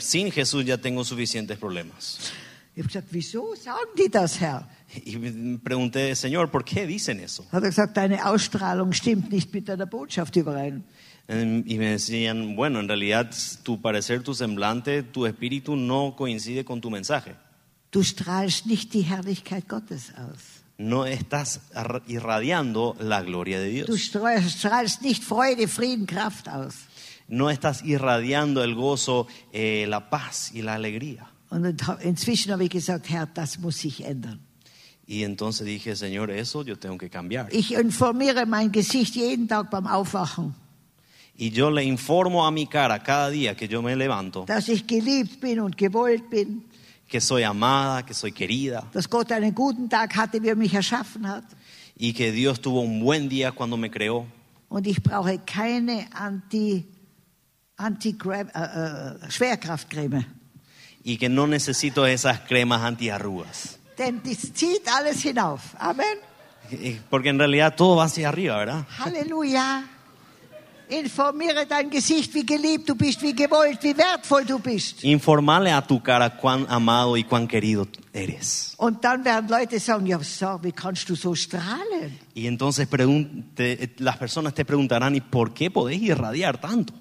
sin Jesús ya tengo suficientes problemas. Ich gesagt, wieso sagen die das, Herr? Y pregunté, Señor, ¿por qué dicen eso? Hat er gesagt, deine Ausstrahlung stimmt nicht mit deiner Botschaft überein. Y me decían, bueno, en realidad tu parecer, tu semblante, tu espíritu no coincide con tu mensaje. Du strahlst nicht die Herrlichkeit Gottes aus. No estás irradiando la gloria de Dios. strahlst strahlst nicht Freude, Frieden, Kraft aus. No estás irradiando el gozo, eh, la paz y la alegría. Und inzwischen habe ich gesagt, Herr, das muss sich ändern. Y entonces dije, Señor, eso yo tengo que cambiar. Ich informiere mein Gesicht jeden Tag beim Aufwachen, Y yo le informo a mi cara cada día que yo me levanto dass ich geliebt bin und gewollt bin, que soy amada, que soy querida dass Gott einen guten Tag hatte, wie er mich erschaffen hat. y que Dios tuvo un buen día cuando me creó Und ich brauche keine Anti, Anti äh, äh, Schwerkraftcreme. y que no necesito esas cremas antiarrugas. Denn das zieht alles hinauf. Amen. Eh, Porque en realidad todo va hacia arriba, ¿verdad? Halleluja. Informiere dein Gesicht, wie geliebt du bist, wie gewollt, wie wertvoll du bist. Informarle a tu cara cuán amado y cuán querido eres. Und dann werden Leute sagen, ja, so, wie kannst du so strahlen? Y entonces las personas te preguntarán, ¿y por qué podés irradiar tanto?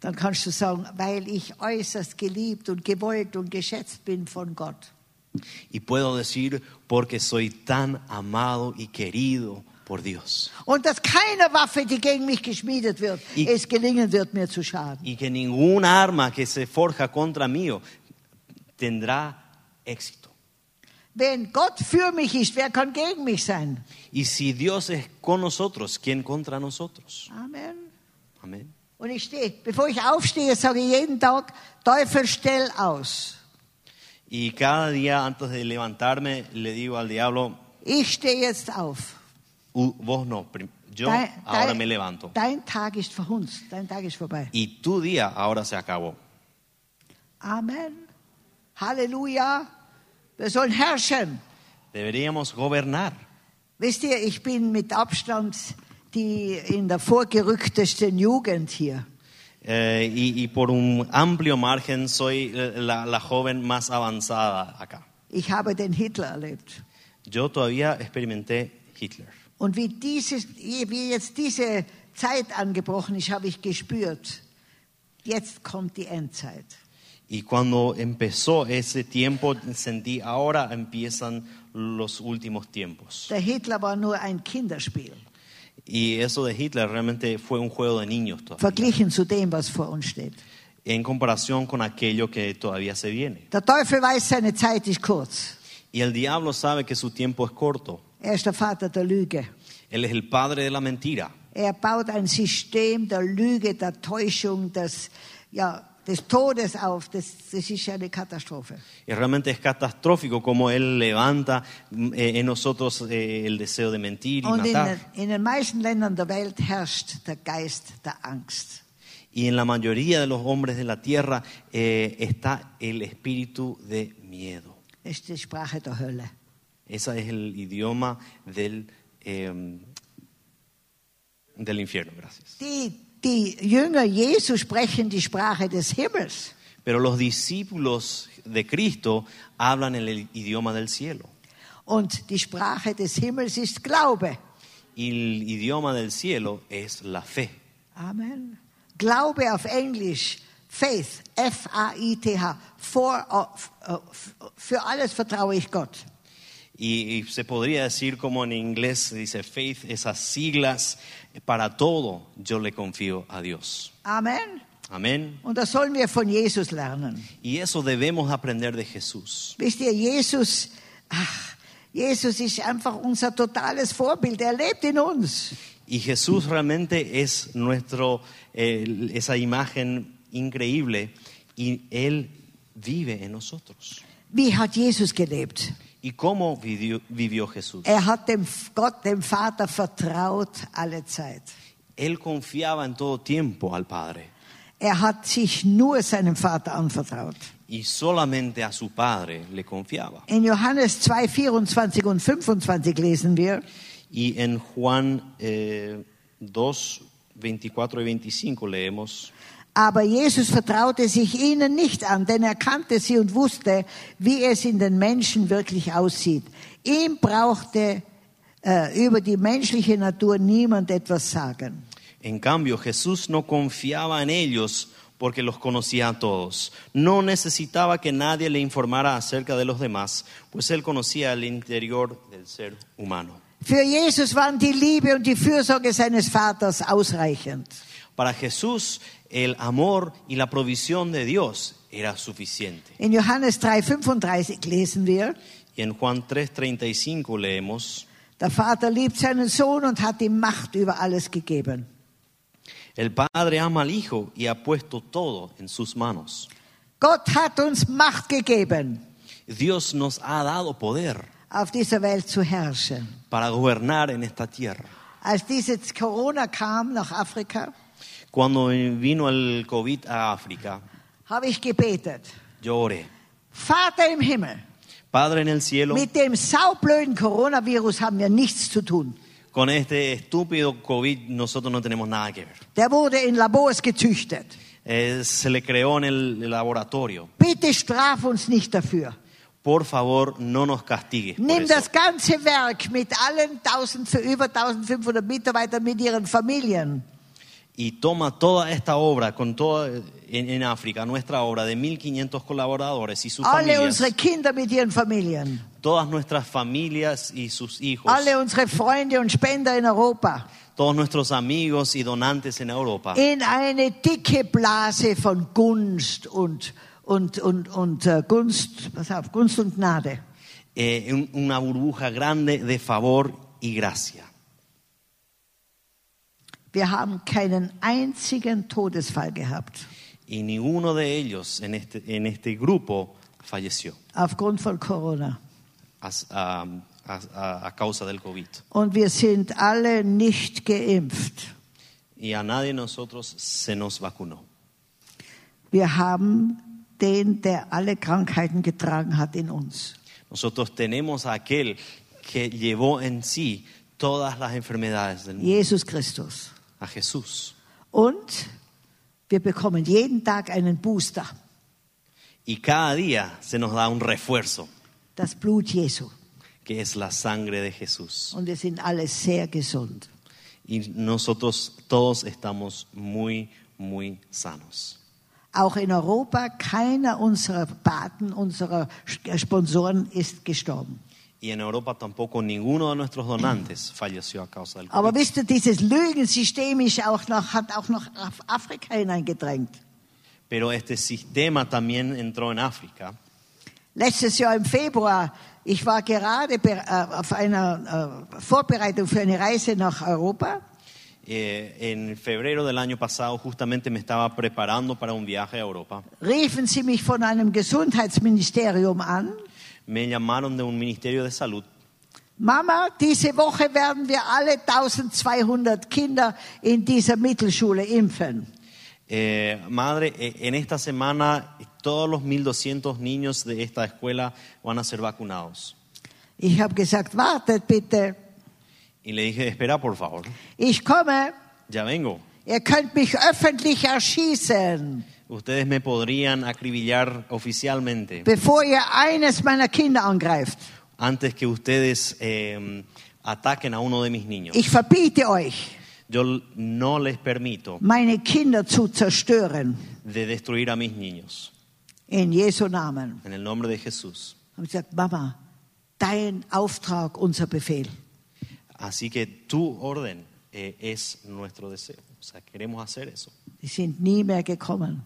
Dann kannst du sagen, weil ich äußerst geliebt und gewollt und geschätzt bin von Gott. Y puedo decir, porque soy tan amado y querido por Dios. Und dass keine Waffe, die gegen mich geschmiedet wird, Ich- es gelingen wird, mir zu schaden. Y que ningún arma que se forja contra mí tendrá éxito. Wenn Gott für mich ist, wer kann gegen mich sein? Y si Dios es con nosotros, ¿quién contra nosotros? Amen. Amén. Und ich stehe, bevor ich aufstehe, sage ich jeden Tag, Teufel, stell aus. Y cada día antes de levantarme le digo al diablo, Ich stehe jetzt auf. "Uh, vos no, yo Dein- ahora dein- me levanto. Dein Tag ist verhunzt, dein Tag ist vorbei. Y tu día ahora se acabó. Amen. Halleluja. Wir sollen herrschen. Deberíamos gobernar. Wisst ihr, ich bin mit Abstand die in der vorgerücktesten Jugend hier. Eh, y, y por un amplio margen soy eh, la, la joven más avanzada acá. Ich habe den Hitler erlebt. Yo todavía experimenté Hitler. Und wie, dieses, wie jetzt diese Zeit angebrochen ist, habe ich gespürt, jetzt kommt die Endzeit. Y cuando empezó ese tiempo, sentí, ahora empiezan los últimos tiempos. Der Hitler war nur ein Kinderspiel, Y eso de Hitler realmente fue un juego de niños todavía, verglichen zu dem, was vor uns steht. en comparación con aquello que todavía se viene. Der Teufel weiß, seine Zeit ist kurz. Y el diablo sabe que su tiempo es corto. Er ist der Vater der Lüge. Él es el padre de la mentira. Er baut ein System der Lüge, der Täuschung, des, ja, des Todes auf. Das, das ist ja eine Katastrophe. Y realmente es catastrófico como él levanta mm, eh, en nosotros eh, el deseo de mentir y Und in, matar. den- in den meisten Ländern der Welt herrscht der Geist der Angst. Y en la mayoría de los hombres de la tierra eh, está el espíritu de miedo. Das ist die Sprache der Hölle. Ese es el idioma del, eh, del infierno, gracias. Die, die Jünger Jesu sprechen die Sprache des Himmels. Pero los discípulos de Cristo hablan el idioma del cielo. Und die Sprache des Himmels ist Glaube. Y el idioma del cielo es la fe. Amen. Glaube auf Englisch, Faith, F-A-I-T-H. Uh, uh, f- für alles vertraue ich Gott. Y, y se podría decir como en inglés se dice faith, esas siglas, para todo yo le confío a Dios. Amen. Amén. Und das sollen wir von Jesus lernen. Y eso debemos aprender de Jesús. Wisst ihr, Jesus, ach, Jesus ist einfach unser totales Vorbild. Er lebt in uns. Y Jesús realmente es nuestro, eh, esa imagen increíble y Él vive en nosotros. Wie hat Jesus gelebt? ¿Y cómo vivió, vivió Jesús? Er hat dem Gott, dem Vater vertraut alle Zeit. Él confiaba en todo tiempo al Padre Er hat sich nur seinem Vater anvertraut. y solamente a su Padre le confiaba. In Johannes 2, 24 und 25 lesen wir, Y en Juan eh, 2, 24 y 25 leemos, aber Jesus vertraute sich ihnen nicht an, denn er kannte sie und wusste, wie es in den Menschen wirklich aussieht. Ihm brauchte äh, über die menschliche Natur niemand etwas sagen. En cambio, Jesús no confiaba en ellos porque los conocía a todos. No necesitaba que nadie le informara acerca de los demás, pues él conocía el interior del ser humano. Für Jesus waren die Liebe und die Fürsorge seines Vaters ausreichend. Para Jesús, el amor y la provisión de Dios era suficiente. In Johannes 3, 35 lesen wir, Y en Juan 3:35 leemos, der Vater liebt seinen Sohn und hat ihm Macht über alles gegeben. el Padre ama al Hijo y ha puesto todo en sus manos. Gott hat uns Macht gegeben, Dios nos ha dado poder auf dieser Welt zu herrschen. para gobernar en esta tierra. Als dieses Corona kam nach Afrika, Cuando vino el COVID a África, habe ich gebetet. yo oré. Vater im Himmel, Padre en el cielo, mit dem saublöden Coronavirus haben wir nichts zu tun. con este estúpido COVID nosotros no tenemos nada que ver. Der wurde in Labors gezüchtet. Eh, se le creó en el laboratorio. Bitte straf uns nicht dafür. Por favor, no nos castigues. Nimm das ganze Werk mit allen 1000, für über 1500 Mitarbeitern mit ihren Familien. Y toma toda esta obra, con toda, en, en África, nuestra obra de 1.500 colaboradores y sus Alle familias, unsere Kinder mit ihren Familien. todas nuestras familias y sus hijos, Alle unsere Freunde und Spender in Europa. todos nuestros amigos y donantes en Europa, In eine dicke Blase von Gunst und, und, und, und äh, Gunst, pass auf, Gunst und Gnade. eh, un- una burbuja grande de favor y gracia. Wir haben keinen einzigen Todesfall gehabt Y ninguno de ellos en este, en este grupo falleció aufgrund von Corona. as- a, a- a- a causa del COVID. Und wir sind alle nicht geimpft. Y a nadie nosotros se nos vacunó. Wir haben den, der alle Krankheiten getragen hat in uns. Nosotros tenemos a aquel que llevó en sí todas las enfermedades del mundo, Jesus Christus. A Jesús. Und wir bekommen jeden Tag einen Booster, Y cada día se nos da un refuerzo, das Blut Jesu. que es la sangre de Jesús. Und wir sind alle sehr gesund. Y nosotros todos estamos muy, muy sanos. Auch in Europa, keiner unserer Paten, unserer Sponsoren ist gestorben. Y en Europa tampoco ninguno de nuestros donantes falleció a causa del Aber COVID. wisst ihr, dieses Lügensystem ist auch noch, hat auch noch Af- Afrika hineingedrängt. Pero este sistema también entró en África. Letztes Jahr im Februar, ich war gerade be- auf einer Vorbereitung für eine Reise nach Europa Eh, en febrero del año pasado justamente me estaba preparando para un viaje a Europa. riefen sie mich von einem Gesundheitsministerium an. Me llamaron de un ministerio de salud Mama, diese Woche werden wir alle 1200 Kinder in dieser Mittelschule impfen. Eh, madre, eh, en esta semana todos los 1.200 niños de esta escuela van a ser vacunados. Ich habe gesagt, wartet bitte, Y le dije, espera por favor, ich komme, ya vengo. ihr könnt mich öffentlich erschießen, Ustedes me podrían acribillar oficialmente bevor ihr eines meiner Kinder angreift. antes que ustedes eh, ataquen a uno de mis niños. Ich verbiete euch, Yo no les permito meine Kinder zu zerstören. de destruir a mis niños. In Jesu Namen. En el nombre de Jesús. Ich gesagt, Mama, dein Auftrag, unser Befehl. Así que tu orden eh, es nuestro deseo. O sea, queremos hacer eso. Die sind nie mehr gekommen.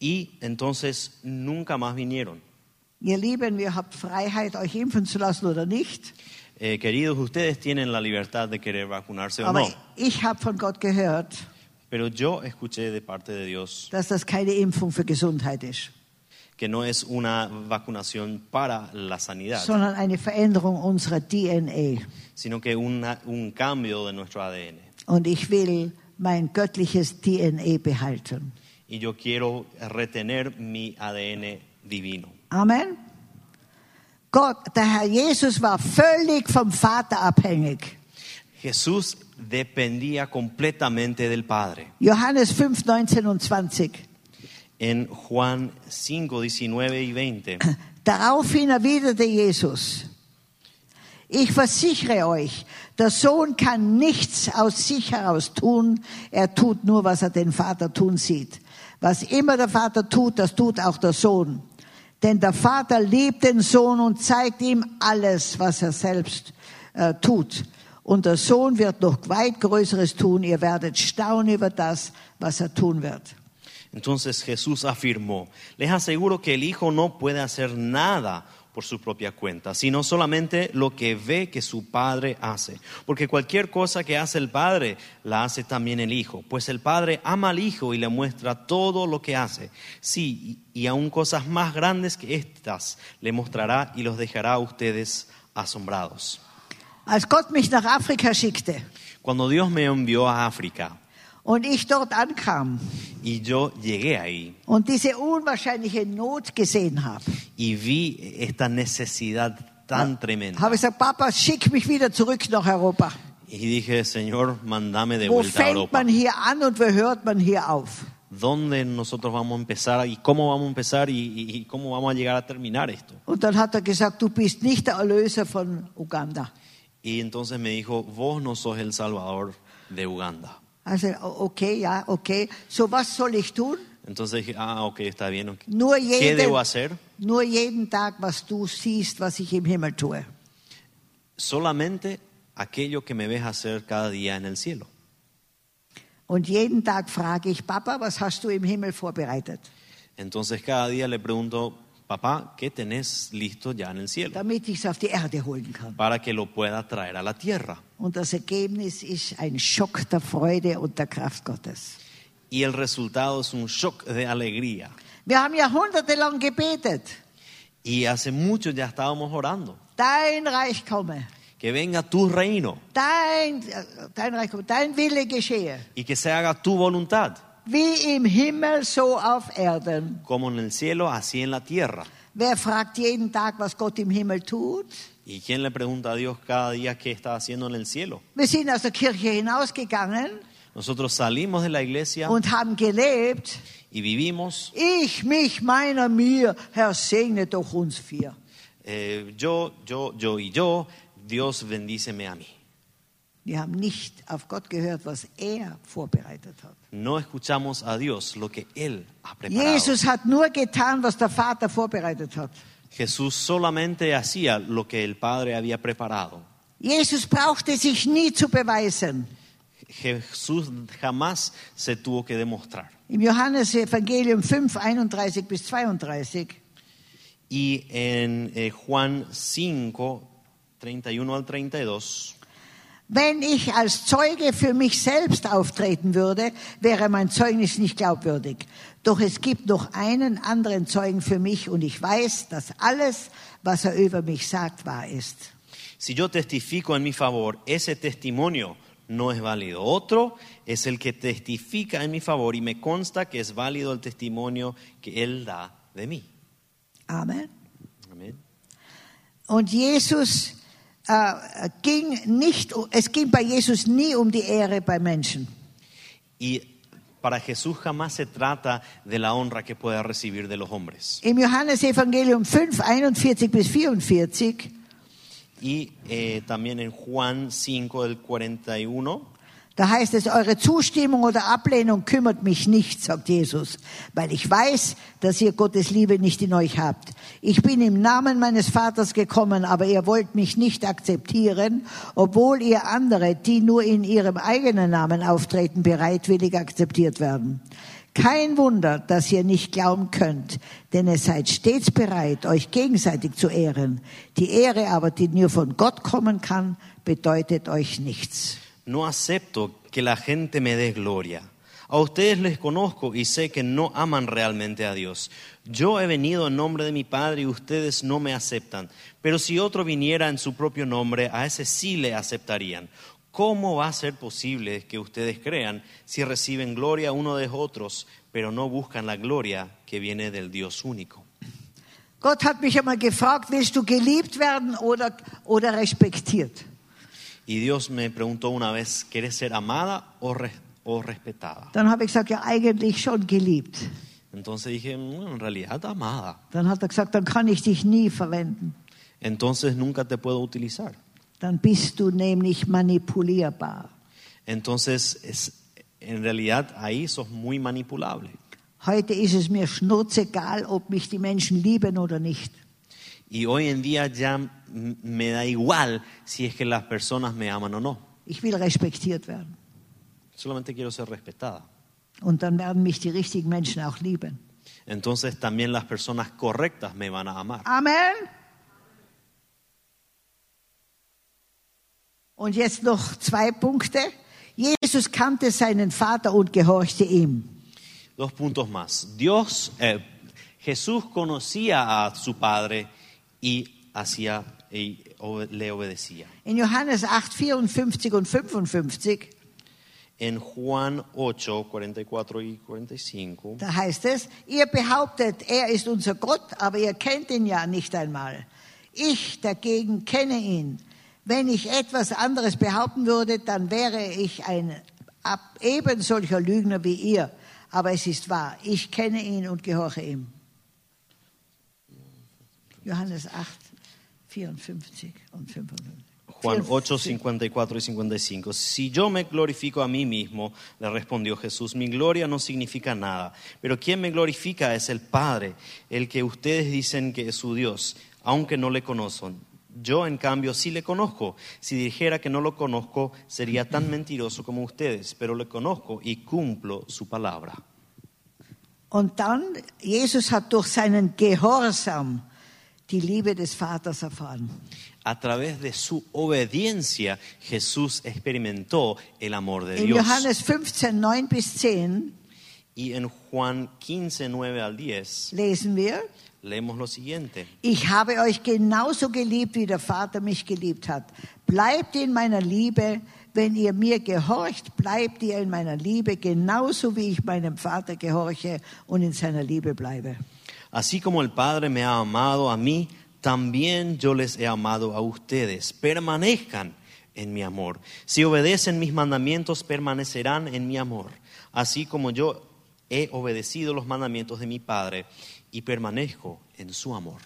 Y entonces nunca más vinieron. Ihr Lieben, ihr habt Freiheit, euch impfen zu lassen oder nicht. Eh, queridos, ustedes tienen la libertad de querer vacunarse o Aber no. ich habe von Gott gehört, Pero yo escuché de parte de Dios dass das keine Impfung für Gesundheit ist, que no es una vacunación para la sanidad, sondern eine Veränderung unserer DNA. sino que una- un cambio de nuestro ADN. Und ich will mein göttliches DNA behalten. Y yo quiero retener mi ADN divino. Amen. Gott, der Herr Jesus war völlig vom Vater abhängig. Jesús dependía completamente del Padre. Johannes 5, 19 und 20. En Juan 5, 19 y 20 Daraufhin erwiderte Jesus, ich versichere euch, der Sohn kann nichts aus sich heraus tun, er tut nur, was er den Vater tun sieht. Was immer der Vater tut, das tut auch der Sohn. Denn der Vater liebt den Sohn und zeigt ihm alles, was er selbst äh, tut. Und der Sohn wird noch weit Größeres tun. Ihr werdet staunen über das, was er tun wird. Entonces Jesús afirmó, les aseguro que el Hijo no puede hacer nada por su propia cuenta, sino solamente lo que ve que su Padre hace. Porque cualquier cosa que hace el Padre, la hace también el Hijo. Pues el Padre ama al Hijo y le muestra todo lo que hace. Sí, y aún cosas más grandes que estas le mostrará y los dejará a ustedes asombrados. Cuando Dios me envió a África und ich dort ankam, y yo llegué ahí, und diese unwahrscheinliche Not gesehen habe, y vi esta necesidad tan tremenda. habe ich gesagt, Papa, schick mich wieder zurück nach Europa. Y dije, Señor, mandame de Wo vuelta a fängt Europa. man hier an und wo hört man hier auf? ¿Dónde nosotros vamos a empezar y cómo vamos a empezar y, y- y cómo vamos a llegar a terminar esto? Und dann hat er gesagt, du bist nicht der Erlöser von Uganda. Y entonces me dijo, vos no sos el Salvador de Uganda. Also, okay, ja, okay. So, was soll ich tun? Entonces dije, ah, ok, está bien. ok. Nur ¿Qué jeden, debo hacer? nur jeden Tag, was du siehst, was ich im Himmel tue. Solamente aquello que me ves hacer cada día en el cielo. Und jeden Tag frage ich, Papa, was hast du im Himmel vorbereitet? Entonces cada día le pregunto, papá, ¿qué tenés listo ya en el cielo? Damit ich es auf die Erde holen kann. Para que lo pueda traer a la tierra. Und das Ergebnis ist ein Schock der Freude und der Kraft Gottes. Y el resultado es un shock de alegría. Wir haben jahrhundertelang gebetet. Y hace mucho ya estábamos orando. Dein Reich komme. Que venga tu reino Dein, äh, dein Reich komme. Dein Wille geschehe. y que se haga tu voluntad, Wie im Himmel, so auf Erden. como en el cielo, así en la tierra. Wer fragt jeden Tag, was Gott im Himmel tut? ¿Y quién le pregunta a Dios cada día qué está haciendo en el cielo? Wir sind aus der Kirche hinausgegangen Nosotros salimos de la iglesia und haben gelebt. y vivimos, Ich, mich, meiner, mir. Herr, segne doch uns vier. eh, yo, yo, yo y yo, Dios bendíceme a mí. Wir haben nicht auf Gott gehört, was er vorbereitet hat. No escuchamos a Dios lo que Él ha preparado. Jesus hat nur getan, was der Vater vorbereitet hat. Jesús solamente hacía lo que el Padre había preparado. Jesus brauchte sich nie zu beweisen. Jesús jamás se tuvo que demostrar. Im Johannes Evangelium 5, 31 bis 32 Y en eh, Juan 5, 31 al 32, Wenn ich als Zeuge für mich selbst auftreten würde, wäre mein Zeugnis nicht glaubwürdig. Doch es gibt noch einen anderen Zeugen für mich und ich weiß, dass alles, was er über mich sagt, wahr ist. si yo testifico en mi favor, ese testimonio no es válido. Otro es el que testifica en mi favor y me consta que es válido el testimonio que Él da de mí. Amen. Amén. Und Jesus ging nicht, es ging bei Jesus nie um die Ehre bei Menschen. Y para Jesús jamás se trata de la honra que pueda recibir de los hombres. Im Johannes Evangelium 5, 41 bis 44, Y eh, también en Juan 5, del 41, Da heißt es, eure Zustimmung oder Ablehnung kümmert mich nicht, sagt Jesus, weil ich weiß, dass ihr Gottes Liebe nicht in euch habt. Ich bin im Namen meines Vaters gekommen, aber ihr wollt mich nicht akzeptieren, obwohl ihr andere, die nur in ihrem eigenen Namen auftreten, bereitwillig akzeptiert werden. Kein Wunder, dass ihr nicht glauben könnt, denn ihr seid stets bereit, euch gegenseitig zu ehren. Die Ehre aber, die nur von Gott kommen kann, bedeutet euch nichts. No acepto que la gente me dé gloria. A ustedes les conozco y sé que no aman realmente a Dios. Yo he venido en nombre de mi Padre y ustedes no me aceptan. Pero si otro viniera en su propio nombre, a ese sí le aceptarían. ¿Cómo va a ser posible que ustedes crean si reciben gloria uno de otros, pero no buscan la gloria que viene del Dios único? Gott hat mich einmal gefragt, willst du geliebt werden oder, oder? Y Dios me preguntó una vez, ¿quieres ser amada o, res- o respetada? Dann habe ich gesagt, ja, eigentlich schon geliebt. Entonces dije, "Mm, en realidad amada. Dann hat er gesagt, dann kann ich dich nie verwenden. Entonces nunca te puedo utilizar. Dann bist du nämlich manipulierbar. Entonces, es, en realidad ahí sos muy manipulable. Heute ist es mir schnurzegal, ob mich die Menschen lieben oder nicht. Y hoy en día ya me da igual si es que las personas me aman o no. Ich will respektiert werden. Solamente quiero ser respetada. Und dann werden mich die richtigen Menschen auch lieben. Entonces también las personas correctas me van a amar. Amen. Und jetzt noch zwei Punkte. Jesus kannte seinen Vater und gehorchte ihm. Dos puntos más. Dios, eh, Jesús conocía a su padre y hacía y le obedecía. In Johannes 8, 54 und 55, En Juan 8, 44 y 45 da heißt es, ihr behauptet, er ist unser Gott, aber ihr kennt ihn ja nicht einmal. Ich dagegen kenne ihn. Wenn ich etwas anderes behaupten würde, dann wäre ich ein ab- eben solcher Lügner wie ihr. Aber es ist wahr, ich kenne ihn und gehorche ihm. Johannes 8, 54 und 55. Juan 8, 54. 54 y 55. Si yo me glorifico a mí mismo, le respondió Jesús, mi gloria no significa nada, pero quien me glorifica es el Padre, el que ustedes dicen que es su Dios, aunque no le conocen. Yo, en cambio, sí le conozco. Si dijera que no lo conozco, sería tan mentiroso como ustedes, pero le conozco y cumplo su palabra. Und dann, Jesus hat durch seinen Gehorsam die Liebe des Vaters erfahren. A través de su obediencia, Jesús experimentó el amor de In Dios. Johannes 15, 9 bis 10 Y en Juan 15, 9 al 10, lesen wir, leemos lo siguiente. ich habe euch genauso geliebt, wie der Vater mich geliebt hat. Bleibt in meiner Liebe. Wenn ihr mir gehorcht, bleibt ihr in meiner Liebe, genauso wie ich meinem Vater gehorche und in seiner Liebe bleibe. Así como el Padre me ha amado a mí, también yo les he amado a ustedes. Permanezcan en mi amor. Si obedecen mis mandamientos, permanecerán en mi amor. Así como yo he obedecido los mandamientos de mi Padre y permanezco en su amor.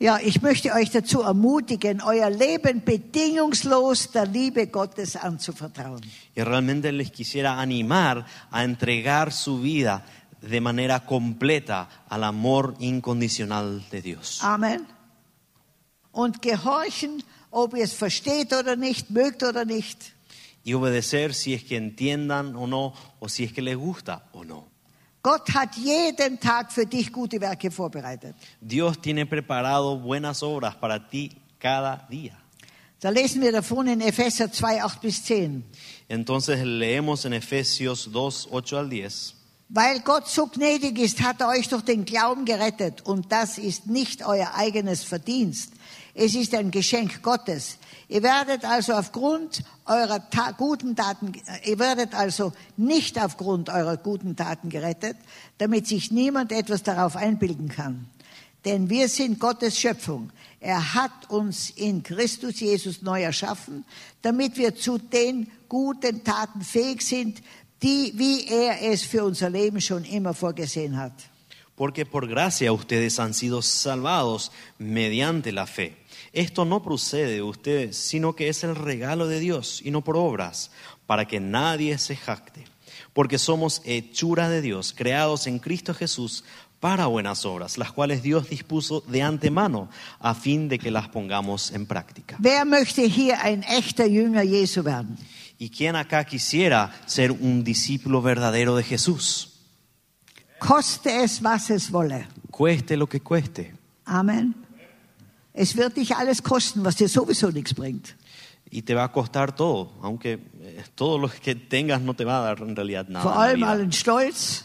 Ja, ich möchte euch dazu ermutigen, euer Leben bedingungslos der Liebe Gottes anzuvertrauen. Y realmente les quisiera animar a entregar su vida de manera completa al amor incondicional de Dios. Amen. Und gehorchen, ob ihr es versteht oder nicht, mögt oder nicht. Y obedecer si es que entiendan o no, o si es que les gusta o no. Gott hat jeden Tag für dich gute Werke vorbereitet. Dios tiene preparado buenas obras para ti cada día. Da lesen wir davon in Epheser 2, 8 bis 10. Entonces leemos en Efesios 2, 8 al 10. Weil Gott so gnädig ist, hat er euch durch den Glauben gerettet. Und das ist nicht euer eigenes Verdienst. Es ist ein Geschenk Gottes. Ihr werdet also aufgrund eurer Ta guten Taten, ihr werdet also nicht aufgrund eurer guten Taten gerettet, damit sich niemand etwas darauf einbilden kann. Denn wir sind Gottes Schöpfung. Er hat uns in Christus Jesus neu erschaffen, damit wir zu den guten Taten fähig sind, die, wie er es für unser Leben schon immer vorgesehen hat. Porque por gracia ustedes han sido salvados mediante la fe. Esto no procede de ustedes, sino que es el regalo de Dios y no por obras, para que nadie se jacte, porque somos hechura de Dios, creados en Cristo Jesús para buenas obras, las cuales Dios dispuso de antemano a fin de que las pongamos en práctica. Wer möchte hier ein echter Jünger Jesu werden? ¿Y quién acá quisiera ser un discípulo verdadero de Jesús? Koste es, was es wolle. Cueste lo que cueste. Amen. Es wird dich alles kosten, was dir sowieso nichts bringt. Y te va a costar todo, aunque eh, todo lo que tengas no te va a dar en realidad nada. Vor allem allen Stolz,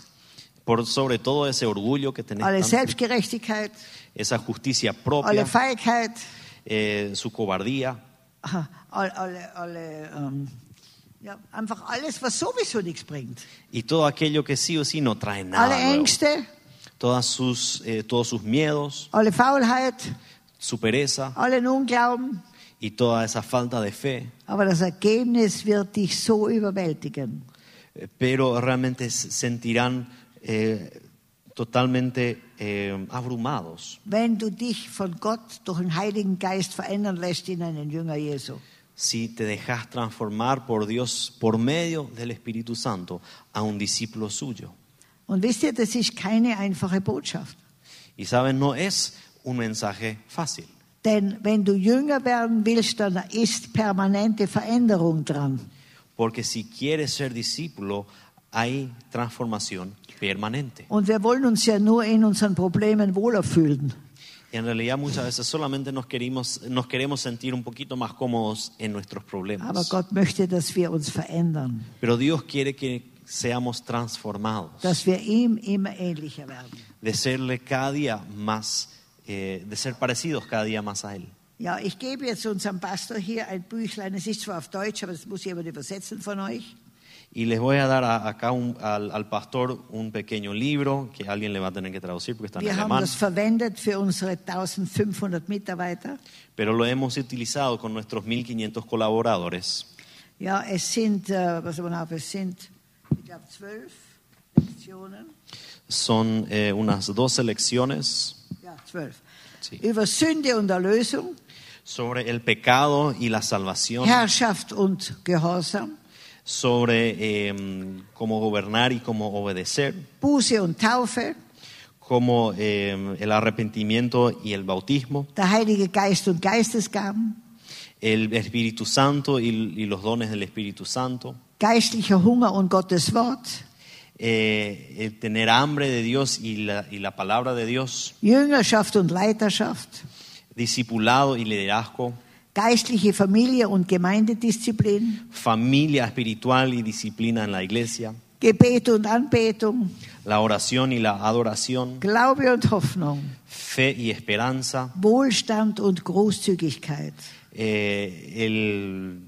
Por sobre todo ese orgullo que tenés, alle Selbstgerechtigkeit, esa justicia alle propia, Feigheit, eh, su cobardía, alle, alle, alle ähm, ja, einfach alles, was sowieso nichts bringt. y todo aquello que sí o sí no trae nada. Alle nuevo. Ängste, Todas sus, eh, todos sus miedos, alle Faulheit, su pereza allen Unglauben. y toda esa falta de fe. Aber das Ergebnis wird dich so überwältigen. Eh, pero realmente sentirán eh, totalmente eh, abrumados Wenn du dich von Gott durch den Heiligen Geist verändern lässt in einen Jünger Jesu. Si te dejas transformar por Dios por medio del Espíritu Santo a un discípulo suyo. Und wisst ihr, das ist keine einfache Botschaft. Y saben, no es un mensaje fácil, Denn wenn du Jünger werden willst, dann ist permanente Veränderung dran. porque si quieres ser discípulo hay transformación permanente. Und wir wollen uns ja nur in unseren Problemen wohler fühlen. Y en realidad muchas veces solamente nos queremos, nos queremos sentir un poquito más cómodos en nuestros problemas. Möchte, Pero Dios quiere que seamos transformados, ihm de serle cada día más, eh, de ser parecidos cada día más a Él. Ja, ich gebe jetzt unserem Pastor hier ein Büchlein. Es ist zwar auf Deutsch, aber das muss jemand übersetzen von euch. Y les voy a dar a- acá un- al, al pastor un pequeño libro que alguien le va a tener que traducir porque está en Wir alemán, das verwendet für unsere 1500 Mitarbeiter. pero lo hemos utilizado con nuestros 1500 colaboradores. Ja, es sind, was noch? es sind, ich glaube, zwölf Lektionen. Son eh, unas 12 lecciones Ja, zwölf. Sí. Über Sünde und Erlösung, sobre el pecado y la salvación, Herrschaft und Gehorsam, sobre eh, cómo gobernar y cómo obedecer, Buße und Taufe, como eh, el arrepentimiento y el bautismo, der Heilige Geist und Geistesgaben, el Espíritu Santo y, y los dones del Espíritu Santo, geistlicher Hunger und Gottes Wort, eh, el tener hambre de Dios y la, y la palabra de Dios, Jüngerschaft und Leiterschaft, discipulado y liderazgo, geistliche Familie und Gemeindedisziplin, familia espiritual y disciplina en la iglesia, Gebet und Anbetung, la oración y la adoración, Glaube und Hoffnung, fe y esperanza, Wohlstand und Großzügigkeit, eh, el,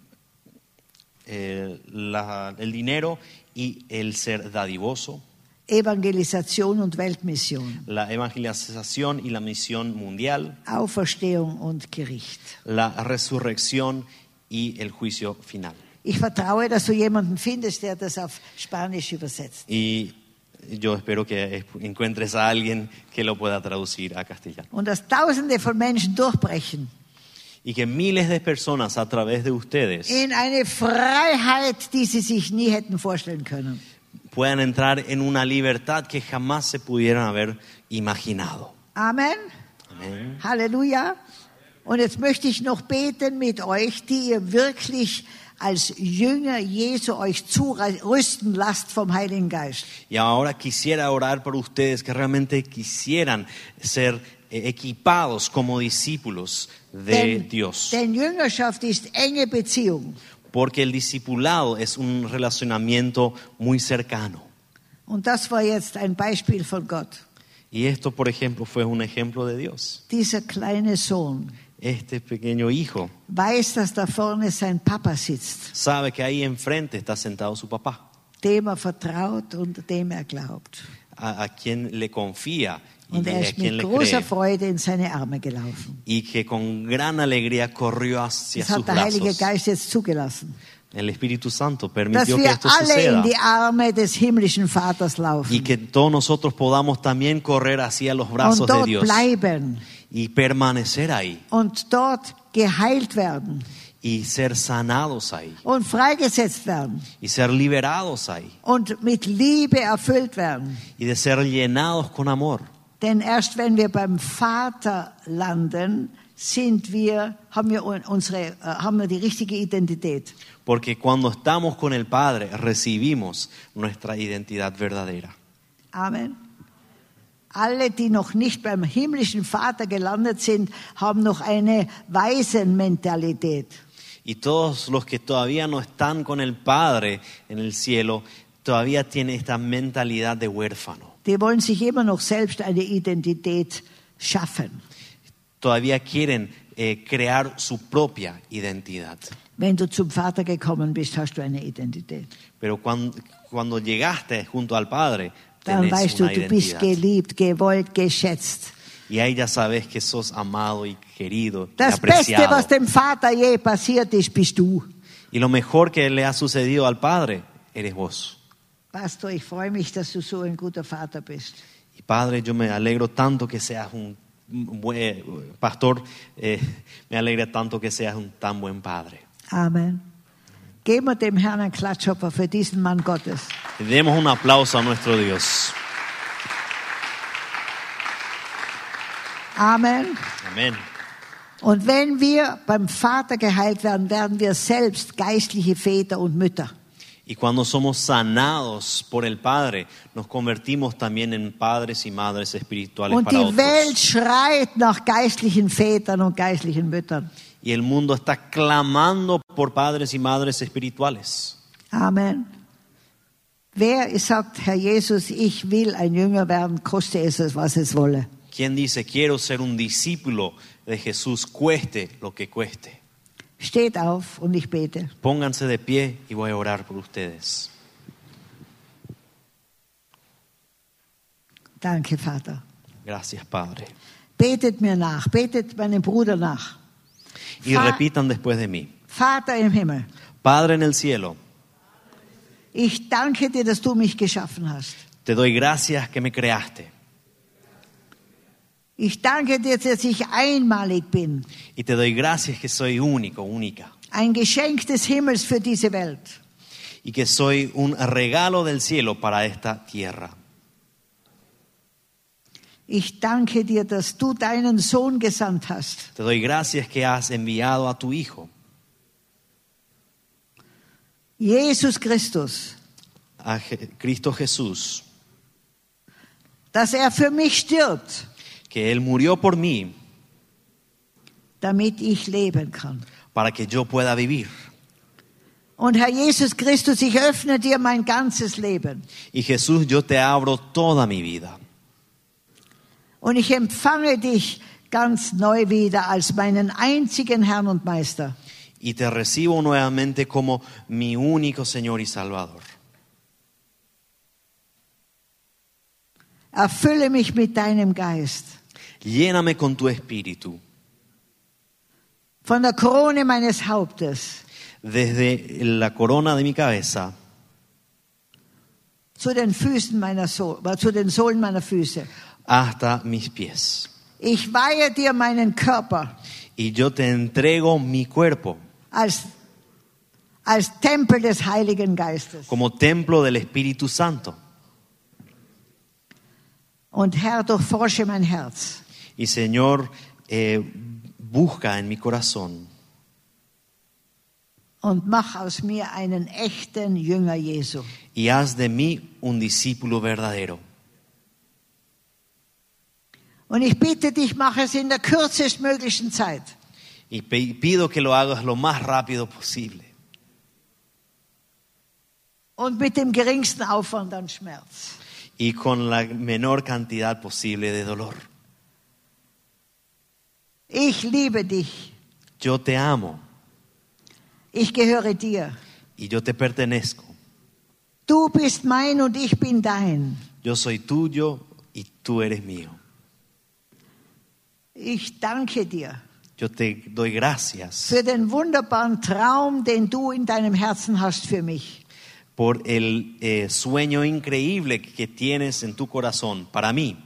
eh, la- el dinero y el ser dadivoso, Evangelisation und Weltmission, la evangelización y la misión mundial, Auferstehung und Gericht. la resurrección y el juicio final. Ich vertraue, dass du jemanden findest, der das auf Spanisch übersetzt. Y yo espero que es- encuentres a alguien que lo pueda traducir a castellano. Und dass Tausende von Menschen durchbrechen Y que miles de personas a través de ustedes in eine Freiheit, die sie sich nie hätten vorstellen können. Puedan entrar en una libertad que jamás se pudieran haber imaginado. Amen. Amén. Halleluja. Und jetzt möchte ich noch beten mit euch, die ihr wirklich als Jünger Jesu euch zurüsten lasst vom Heiligen Geist. Y ahora quisiera orar por ustedes que realmente quisieran ser eh, equipados como discípulos de Denn, Dios. denn Jüngerschaft ist enge Beziehung. Porque el discipulado es un relacionamiento muy cercano. Und das war jetzt ein Beispiel von Gott. Y esto, por ejemplo, fue un ejemplo de Dios. Dieser kleine Sohn Este pequeño hijo weiß, dass da vorne sein Papa sitzt, sabe que ahí enfrente está sentado su papá, dem er vertraut und dem er glaubt. a, a quien le confía Und er ist mit großer. Freude in seine Arme gelaufen. Y que con gran alegría corrió hacia Das hat der Heilige. Geist jetzt zugelassen. El Espíritu Santo Dass permitió que esto alle in suceda. die Arme des himmlischen Vaters Y que todos nosotros podamos también correr hacia los brazos und de Dios bleiben y permanecer ahí und dort geheilt werden, y ser sanados ahí und freigesetzt werden y ser liberados ahí und mit Liebe erfüllt werden. y de ser llenados con amor. Denn erst wenn wir beim Vater landen, sind wir, haben wir un- unsere, äh, haben wir die richtige Identität. Porque cuando estamos con el Padre recibimos nuestra identidad verdadera. Amen. Alle, die noch nicht beim himmlischen Vater gelandet sind, haben noch eine Waisenmentalität. Y todos los que todavía no están con el Padre en el cielo, todavía tienen esta mentalidad de huérfano. Die wollen sich immer noch selbst eine Identität schaffen. Todavía quieren eh, crear su propia identidad. Wenn du zum Vater gekommen bist, hast du eine Identität. Pero cuando, cuando llegaste junto al Padre, Dann weißt du, du bist geliebt, gewollt, geschätzt. Y ahí ya sabes que sos amado y querido y Das Beste, apreciado. was dem Vater je passiert ist, bist du. Y lo mejor que le ha sucedido al Padre, eres vos. Pastor, ich freue mich, dass du so ein guter Vater bist. Y Padre, yo me alegro tanto que seas un buen pastor, eh, me alegra tanto que seas un tan buen padre. Amen. Geben wir dem Herrn einen Klatschopfer für diesen Mann Gottes. Demos un aplauso a nuestro Dios. Amen. Amén. Und wenn wir beim Vater geheilt werden, werden wir selbst geistliche Väter und Mütter. Y cuando somos sanados por el Padre, nos convertimos también en padres y madres espirituales Und para die Welt otros. schreit nach geistlichen Vätern und geistlichen Müttern. Y el mundo está clamando por padres y madres espirituales. Amen. Wer sagt, Herr Jesus, ich will ein Jünger werden, koste es, was es wolle. ¿Quién dice, quiero ser un discípulo de Jesús, cueste lo que cueste? Steht auf und ich bete. Pónganse de pie y voy a orar por ustedes. Danke, Vater. Gracias, Padre. Betet mir nach, betet meinem Bruder nach. Y Fa- repitan después de mí. Vater im Himmel, Padre en el cielo, ich danke dir, dass du mich geschaffen hast. te doy gracias que me creaste. Ich danke dir, dass ich einmalig bin. Y te doy gracias que soy único, única. Ein Geschenk des Himmels für diese Welt. Y que soy un regalo del cielo para esta tierra. Ich danke dir, dass du deinen Sohn gesandt hast. Te doy gracias que has enviado a tu Hijo, Jesus Christus, a Cristo Jesús, dass er für mich stirbt, que Él murió por mí damit ich leben kann. para que yo pueda vivir. Und Herr Jesus Christus, ich öffne dir mein ganzes Leben. Y Jesús, yo te abro toda mi vida. Und ich empfange dich ganz neu wieder als meinen einzigen Herrn und Meister. Y te recibo nuevamente como mi único Señor y Salvador. Erfülle mich mit deinem Geist. Lléname con tu espíritu, Von der Krone meines Hauptes desde la corona de mi cabeza zu den Füßen meiner so äh, zu den Sohlen meiner Füße. hasta mis pies. Ich weihe dir meinen Körper Y yo te entrego mi cuerpo als, als Tempel des Heiligen Geistes. como templo del Espíritu Santo. Und Herr, durchforsche mein Herz. Y Señor, eh, busca en mi corazón Und mach aus mir einen echten Jünger Jesu. y haz de mí un discípulo verdadero. Und ich bitte dich, mach es in der kürzestmöglichen Zeit. Y pido que lo hagas lo más rápido posible Und mit dem geringsten Aufwand an Schmerz. y con la menor cantidad posible de dolor. Ich liebe dich. Yo te amo Ich gehöre dir. y yo te pertenezco. Du bist mein und ich bin dein. Yo soy tuyo y tú eres mío. Ich danke dir Yo te doy gracias für den wunderbaren Traum, den du in deinem Herzen hast für mich. por el eh, sueño increíble que tienes en tu corazón para mí.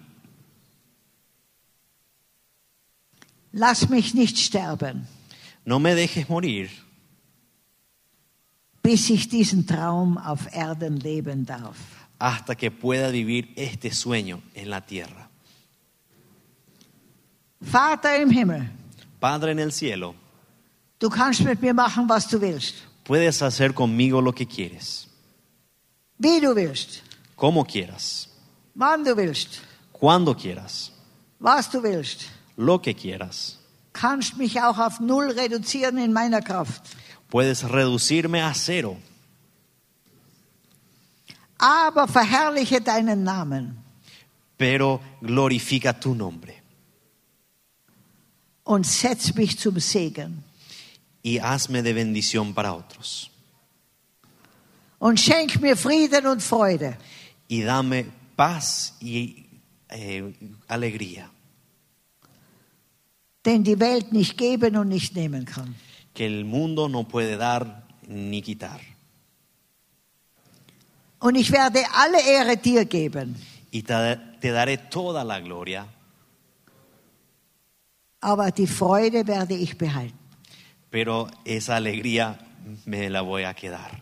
Lass mich nicht sterben, No me dejes morir, bis ich diesen Traum auf Erden leben darf. hasta que pueda vivir este sueño en la tierra. Vater im Himmel, Padre en el cielo, du kannst mit mir machen, was du willst, puedes hacer conmigo lo que quieres, wie du willst, como quieras, wann du willst, cuando quieras, was du willst. Lo que quieras. Kannst mich auch auf Null reduzieren in meiner Kraft. Puedes reducirme a cero, Aber verherrliche deinen Namen pero glorifica tu nombre und setz mich zum Segen. y hazme de bendición para otros. Und schenk mir Frieden und Freude. Y dame paz y eh, alegría den die Welt nicht geben und nicht nehmen kann. que el mundo no puede dar ni quitar. Und ich werde alle Ehre dir geben, Y te, te daré toda la gloria, aber die Freude werde ich behalten. pero esa alegría me la voy a quedar.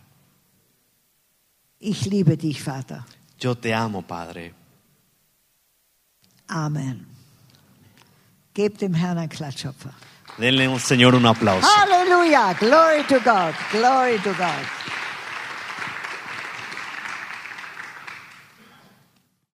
Ich liebe dich, Vater. Yo te amo, Padre. Amen. Gebt dem Herrn einen Klatschopfer. Denle, Señor, un aplauso. Halleluja. Glory to God. Glory to God.